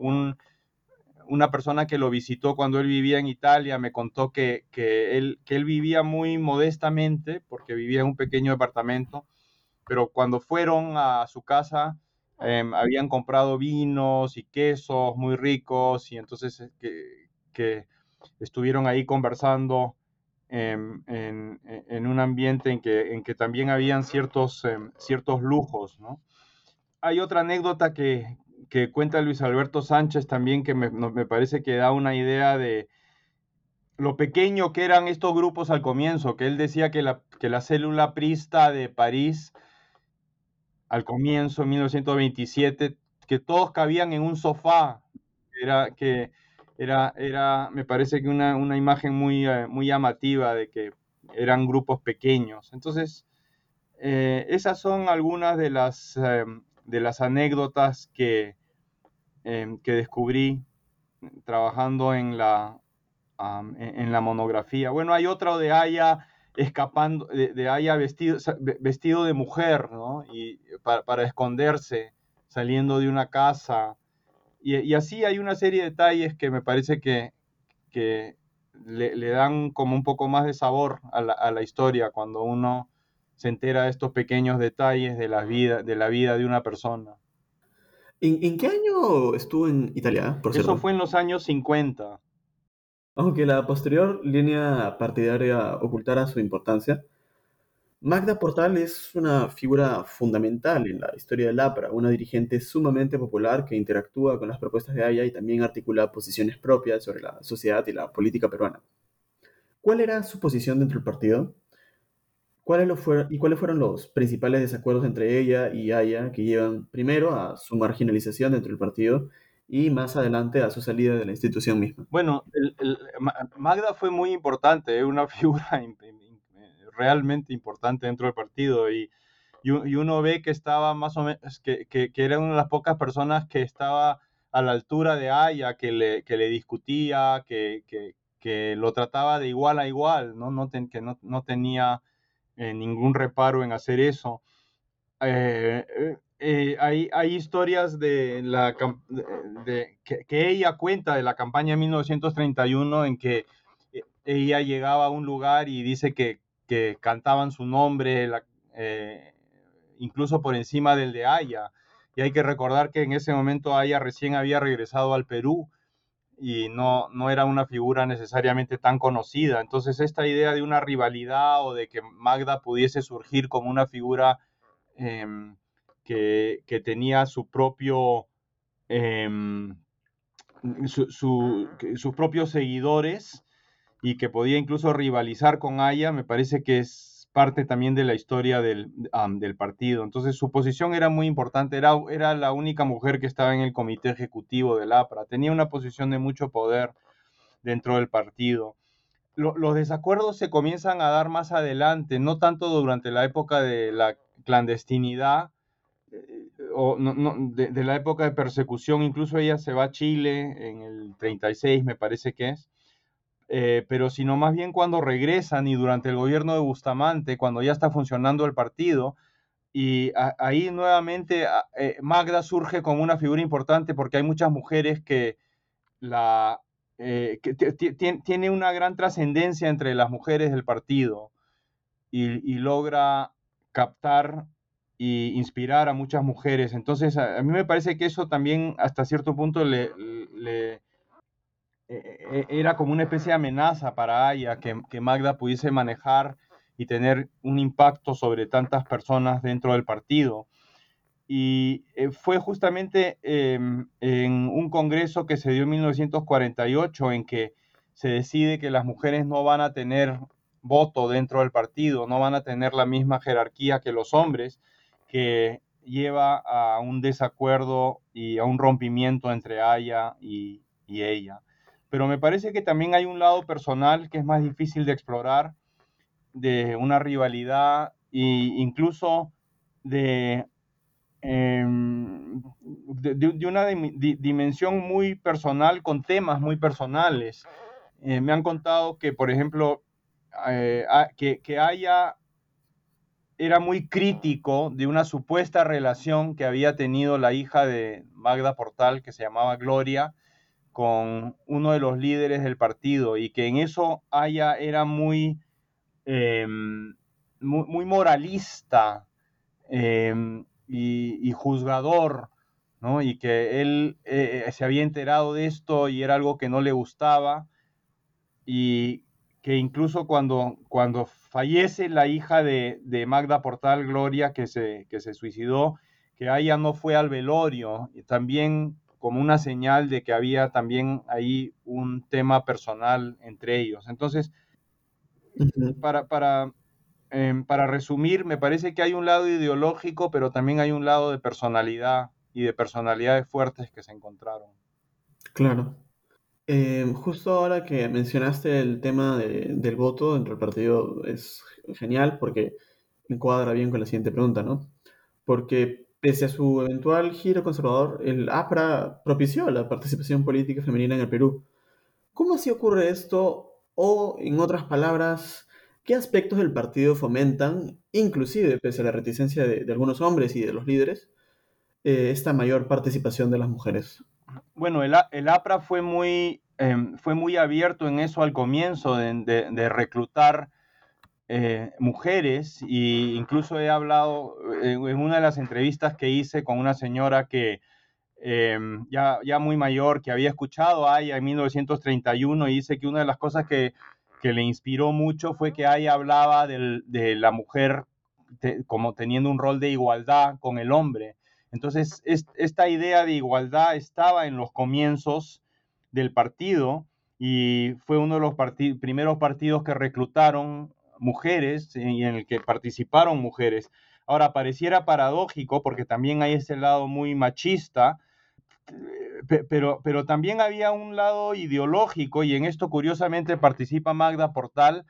una persona que lo visitó cuando él vivía en Italia me contó que, él, que él vivía muy modestamente porque vivía en un pequeño departamento, pero cuando fueron a su casa em, habían comprado vinos y quesos muy ricos y entonces eh, que, que estuvieron ahí conversando en, un ambiente en que, que también habían ciertos, em, ciertos lujos. ¿no? Hay otra anécdota que, cuenta Luis Alberto Sánchez también que me, me, parece que da una idea de lo pequeño que eran estos grupos al comienzo, que él decía que la, que la célula prista de París al comienzo, en 1927, que todos cabían en un sofá, era que era, era me parece que una, una imagen muy, eh, muy llamativa de que eran grupos pequeños. Entonces, eh, esas son algunas de las, em, de las anécdotas que, em, que descubrí trabajando en la, en, la monografía. Bueno, hay otro de Aya escapando, de, de vestido, vestido de mujer, ¿no? Y para, para esconderse, saliendo de una casa. Y, así hay una serie de detalles que me parece que, le, dan como un poco más de sabor a la, historia cuando uno se entera de estos pequeños detalles de la vida de, la vida de una persona. ¿En, qué año estuvo en Italia? Por Eso fue en los años 50. Aunque la posterior línea partidaria ocultara su importancia, Magda Portal es una figura fundamental en la historia del APRA, una dirigente sumamente popular que interactúa con las propuestas de Aya y también articula posiciones propias sobre la sociedad y la política peruana. ¿Cuál era su posición dentro del partido? ¿Cuáles ¿Y cuáles fueron los principales desacuerdos entre ella y Aya que llevan primero a su marginalización dentro del partido y más adelante a su salida de la institución misma? Bueno, Magda fue muy importante, una figura realmente importante dentro del partido y, y, uno ve que estaba más o menos, que, que, era una de las pocas personas que estaba a la altura de Aya, que le, que le discutía, que, que, lo trataba de igual a igual, ¿no? No que no, no tenía eh, ningún reparo en hacer eso. Eh, eh, hay, hay, historias de la de, que, ella cuenta de la campaña de 1931 en que eh, ella llegaba a un lugar y dice que, que cantaban su nombre, eh, incluso por encima del de Aya. Y hay que recordar que en ese momento Aya recién había regresado al Perú y no, no era una figura necesariamente tan conocida. Entonces esta idea de una rivalidad o de que Magda pudiese surgir como una figura em, que, tenía su propio, em, sus propios seguidores y que podía incluso rivalizar con Aya, me parece que es parte también de la historia del, del, partido. Entonces su posición era muy importante, era, era la única mujer que estaba en el comité ejecutivo del APRA, tenía una posición de mucho poder dentro del partido. los desacuerdos se comienzan a dar más adelante, no tanto durante la época de la clandestinidad, eh, o no, de, de, la época de persecución, incluso ella se va a Chile en el 36, me parece que es, eh, pero sino más bien cuando regresan y durante el gobierno de Bustamante, cuando ya está funcionando el partido, y ahí nuevamente eh, Magda surge como una figura importante porque hay muchas mujeres que la eh, tiene una gran trascendencia entre las mujeres del partido y, logra captar e inspirar a muchas mujeres. Entonces, a, mí me parece que eso también hasta cierto punto le, e, e, era como una especie de amenaza para Aya que, Magda pudiese manejar y tener un impacto sobre tantas personas dentro del partido. Y eh, fue justamente em, en un congreso que se dio en 1948 en que se decide que las mujeres no van a tener voto dentro del partido, no van a tener la misma jerarquía que los hombres, que lleva a un desacuerdo y a un rompimiento entre Aya y ella pero me parece que también hay un lado personal que es más difícil de explorar, de una rivalidad e incluso de, em, de, una dimensión muy personal con temas muy personales. Eh, me han contado que, por ejemplo, eh, que, que haya era muy crítico de una supuesta relación que había tenido la hija de Magda Portal, que se llamaba Gloria, con uno de los líderes del partido y que en eso haya era muy, em, muy, moralista em, y, juzgador, ¿no? Y que él eh, se había enterado de esto y era algo que no le gustaba y que incluso cuando, cuando fallece la hija de, Magda Portal, Gloria, que se, que se suicidó, que ella no fue al velorio, y también como una señal de que había también ahí un tema personal entre ellos. Entonces, para, para, em, para resumir, me parece que hay un lado ideológico, pero también hay un lado de personalidad y de personalidades fuertes que se encontraron. Claro. Em, justo ahora que mencionaste el tema del voto dentro del partido es genial porque encuadra bien con la siguiente pregunta, ¿no? Porque Pese a su eventual giro conservador, el APRA propició la participación política femenina en el Perú. ¿Cómo así ocurre esto? O, en otras palabras, ¿qué aspectos del partido fomentan, inclusive pese a la reticencia de, algunos hombres y de los líderes, eh, esta mayor participación de las mujeres? Bueno, el, APRA fue muy, em, fue muy abierto en eso al comienzo, de reclutar eh, mujeres e incluso he hablado en, una de las entrevistas que hice con una señora que em, ya, ya muy mayor, que había escuchado a Aya en 1931 y dice que una de las cosas que, que le inspiró mucho fue que Aya hablaba de la mujer como teniendo un rol de igualdad con el hombre. Entonces, esta idea de igualdad estaba en los comienzos del partido y fue uno de los primeros partidos que reclutaron mujeres y en el que participaron mujeres. Ahora, pareciera paradójico porque también hay ese lado muy machista, pero, pero también había un lado ideológico y en esto curiosamente participa Magda Portal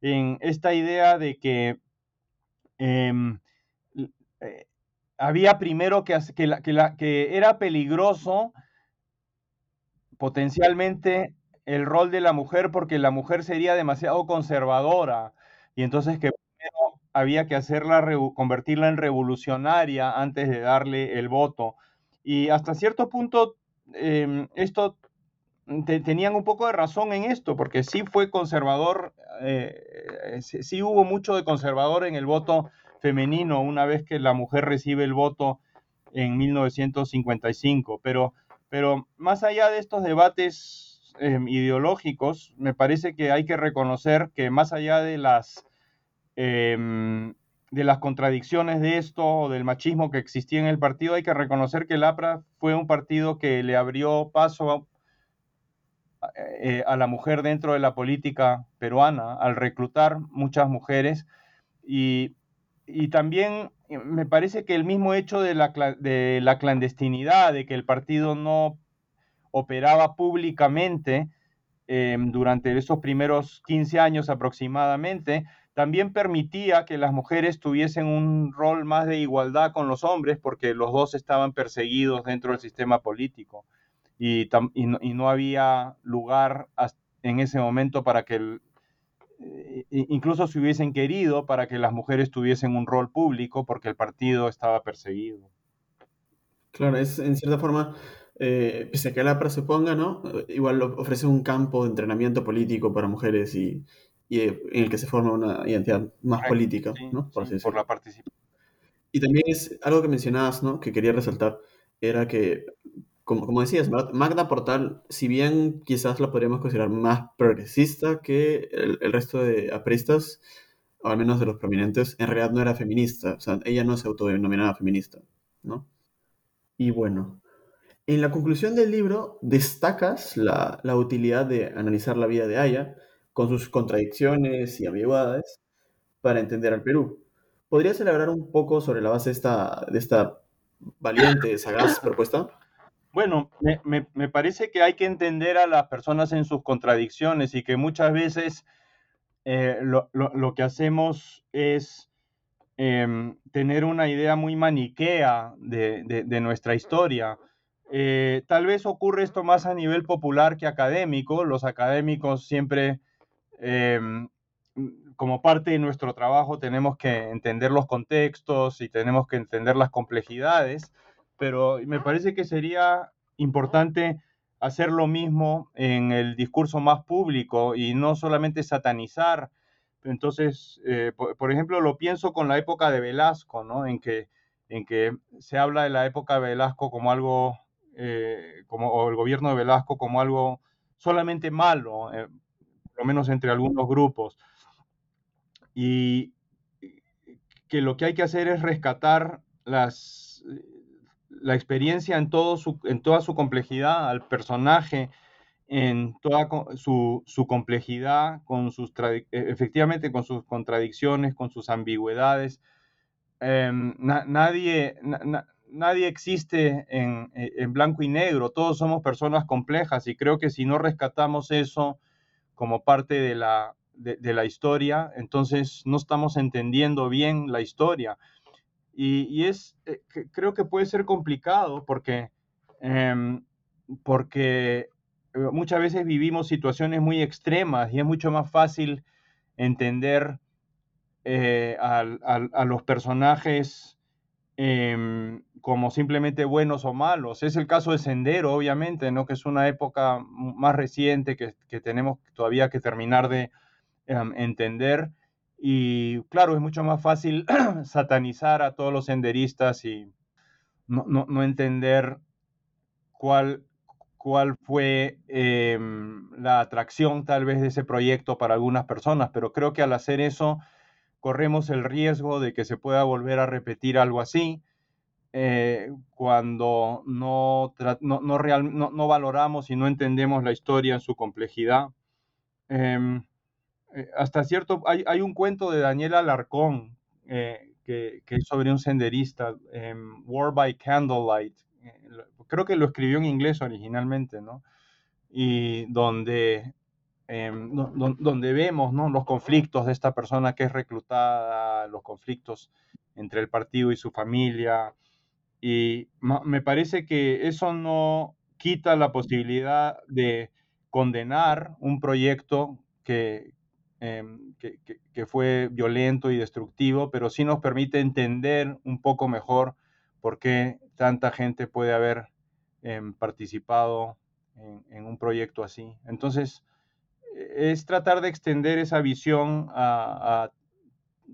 en esta idea de que em, eh, había primero que, que, que era peligroso potencialmente el rol de la mujer porque la mujer sería demasiado conservadora y entonces que había que hacerla, convertirla en revolucionaria antes de darle el voto. Y hasta cierto punto, esto tenían un poco de razón en esto, porque sí fue conservador, eh, sí, hubo mucho de conservador en el voto femenino una vez que la mujer recibe el voto en 1955, pero, pero más allá de estos debates em, ideológicos, me parece que hay que reconocer que más allá de las, em, de las contradicciones de esto o del machismo que existía en el partido, hay que reconocer que el APRA fue un partido que le abrió paso eh, a la mujer dentro de la política peruana al reclutar muchas mujeres. Y, también eh, me parece que el mismo hecho de la, de la clandestinidad, de que el partido no operaba públicamente em, durante esos primeros 15 años aproximadamente, también permitía que las mujeres tuviesen un rol más de igualdad con los hombres porque los dos estaban perseguidos dentro del sistema político y, no, había lugar en ese momento para que, eh, incluso si hubiesen querido, para que las mujeres tuviesen un rol público porque el partido estaba perseguido. Claro, es en cierta forma, eh, pese a que la APRA se ponga, ¿no? Igual ofrece un campo de entrenamiento político para mujeres y, eh, en el que se forma una identidad más política, ¿no? Por, por la participación. Y también es algo que mencionabas, ¿no? Que quería resaltar, era que como, como decías, Magda Portal, si bien quizás la podríamos considerar más progresista que el, resto de apristas, o al menos de los prominentes, en realidad no era feminista. O sea, ella no se autodenominaba feminista, ¿no? Y bueno, en la conclusión del libro destacas la, utilidad de analizar la vida de Aya, con sus contradicciones y ambigüedades, para entender al Perú. ¿Podrías elaborar un poco sobre la base de esta, de esta valiente, sagaz propuesta? Bueno, me, parece que hay que entender a las personas en sus contradicciones y que muchas veces eh, lo, que hacemos es em, tener una idea muy maniquea de, nuestra historia. Eh, tal vez ocurre esto más a nivel popular que académico. Los académicos siempre, em, como parte de nuestro trabajo, tenemos que entender los contextos y tenemos que entender las complejidades pero me parece que sería importante hacer lo mismo en el discurso más público y no solamente satanizar. Entonces, eh, por, ejemplo, lo pienso con la época de Velasco, ¿no? En que, en que se habla de la época de Velasco como algo, eh, como, o el gobierno de Velasco como algo solamente malo, eh, por lo menos entre algunos grupos. Y que lo que hay que hacer es rescatar las, la experiencia en, todo su, en toda su complejidad, al personaje en toda su, su complejidad, con sus e, efectivamente con sus contradicciones, con sus ambigüedades. Em, nadie, nadie existe en, e, en, blanco y negro, todos somos personas complejas y creo que si no rescatamos eso como parte de la, de, la historia, entonces no estamos entendiendo bien la historia. Y, es, eh, creo que puede ser complicado porque, em, porque eh, muchas veces vivimos situaciones muy extremas y es mucho más fácil entender eh, a, los personajes em, como simplemente buenos o malos. Es el caso de Sendero, obviamente, ¿no? que es una época más reciente que, tenemos todavía que terminar de em, entender y claro, es mucho más fácil satanizar a todos los senderistas y no, entender cuál, cuál fue em, la atracción tal vez de ese proyecto para algunas personas, pero creo que al hacer eso corremos el riesgo de que se pueda volver a repetir algo así eh, cuando no, no, no, valoramos y no entendemos la historia en su complejidad. Em, eh, hasta cierto, hay, hay, un cuento de Daniel Alarcón eh, que, que, es sobre un senderista, em, War by Candlelight, creo que lo escribió en inglés originalmente, ¿no? Y donde, em, donde vemos ¿no? los conflictos de esta persona que es reclutada, los conflictos entre el partido y su familia, y me parece que eso no quita la posibilidad de condenar un proyecto que, em, que, que, fue violento y destructivo, pero sí nos permite entender un poco mejor por qué tanta gente puede haber em, participado en, un proyecto así. Entonces, es tratar de extender esa visión a,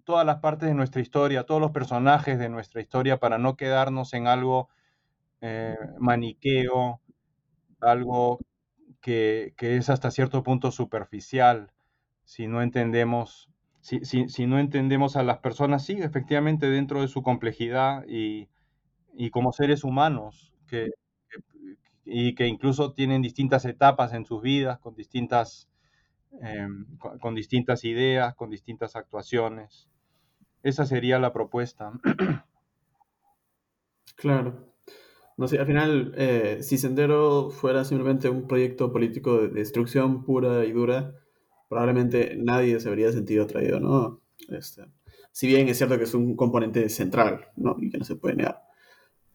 todas las partes de nuestra historia, a todos los personajes de nuestra historia, para no quedarnos en algo eh, maniqueo, algo que, es hasta cierto punto superficial, si no entendemos, si, si, no entendemos a las personas, sí, efectivamente, dentro de su complejidad y, y como seres humanos, que, y que incluso tienen distintas etapas en sus vidas, con distintas, em, con, distintas ideas, con distintas actuaciones. Esa sería la propuesta. Claro. No sé, al final, eh, si Sendero fuera simplemente un proyecto político de destrucción pura y dura, probablemente nadie se habría sentido atraído, ¿no? Este, si bien es cierto que es un componente central, ¿no? Y que no se puede negar.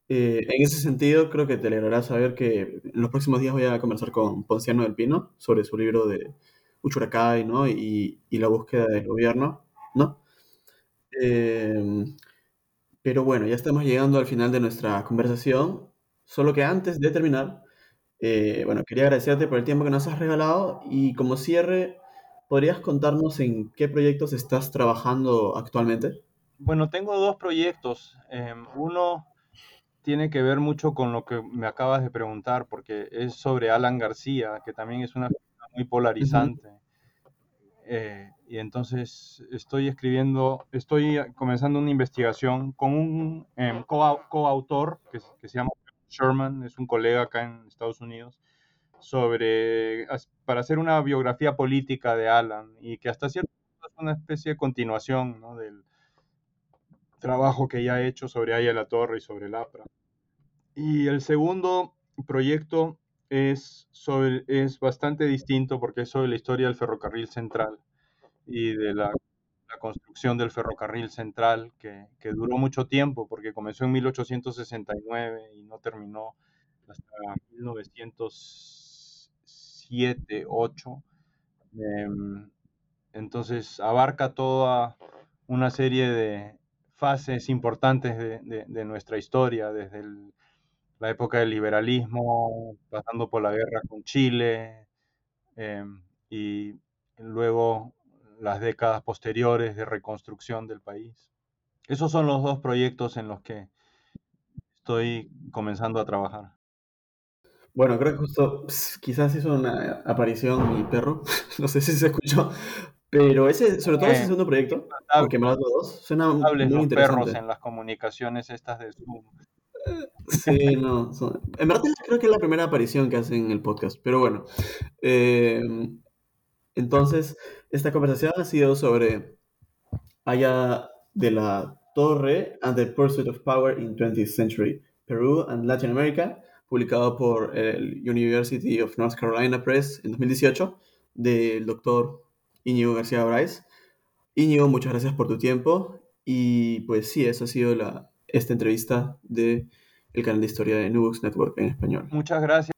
Eh, en ese sentido, creo que te alegrará saber que en los próximos días voy a conversar con Ponciano del Pino sobre su libro de Uchuracay, ¿no? Y, y la búsqueda del gobierno, ¿no? Eh, pero bueno, ya estamos llegando al final de nuestra conversación. Solo que antes de terminar, eh, bueno, quería agradecerte por el tiempo que nos has regalado y como cierre, ¿podrías contarnos en qué proyectos estás trabajando actualmente? Bueno, tengo dos proyectos. Em, uno tiene que ver mucho con lo que me acabas de preguntar, porque es sobre Alan García, que también es una muy polarizante. Eh, y entonces estoy escribiendo, estoy comenzando una investigación con un em, coautor que, que, se llama Sherman, es un colega acá en Estados Unidos, sobre, para hacer una biografía política de Alan y que hasta cierto punto es una especie de continuación ¿no? del, trabajo que ya he hecho sobre Aya la Torre y sobre el APRA. Y el segundo proyecto es, sobre, es bastante distinto porque es sobre la historia del ferrocarril central y de la, construcción del ferrocarril central que, que, duró mucho tiempo porque comenzó en 1869 y no terminó hasta 1907, 8. Em, entonces abarca toda una serie de, fases importantes de, nuestra historia, desde la época del liberalismo, pasando por la guerra con Chile em, y luego las décadas posteriores de reconstrucción del país. Esos son los dos proyectos en los que estoy comenzando a trabajar. Bueno, creo que justo quizás hizo una aparición mi perro, no sé si se escuchó, pero ese, sobre todo ese eh, segundo proyecto, porque me dos, suena muy interesante. perros en las comunicaciones estas de Zoom. Sí, no. En verdad creo que es la primera aparición que hacen en el podcast, pero bueno. Em, entonces, esta conversación ha sido sobre Allá de la Torre and the Pursuit of Power in 20th Century, Peru and Latin America, publicado por el University of North Carolina Press en 2018, del doctor Íñigo García Bryce. Íñigo, muchas gracias por tu tiempo. Y pues sí, esa ha sido la, esta entrevista de el canal de historia de New Network en español. Muchas gracias.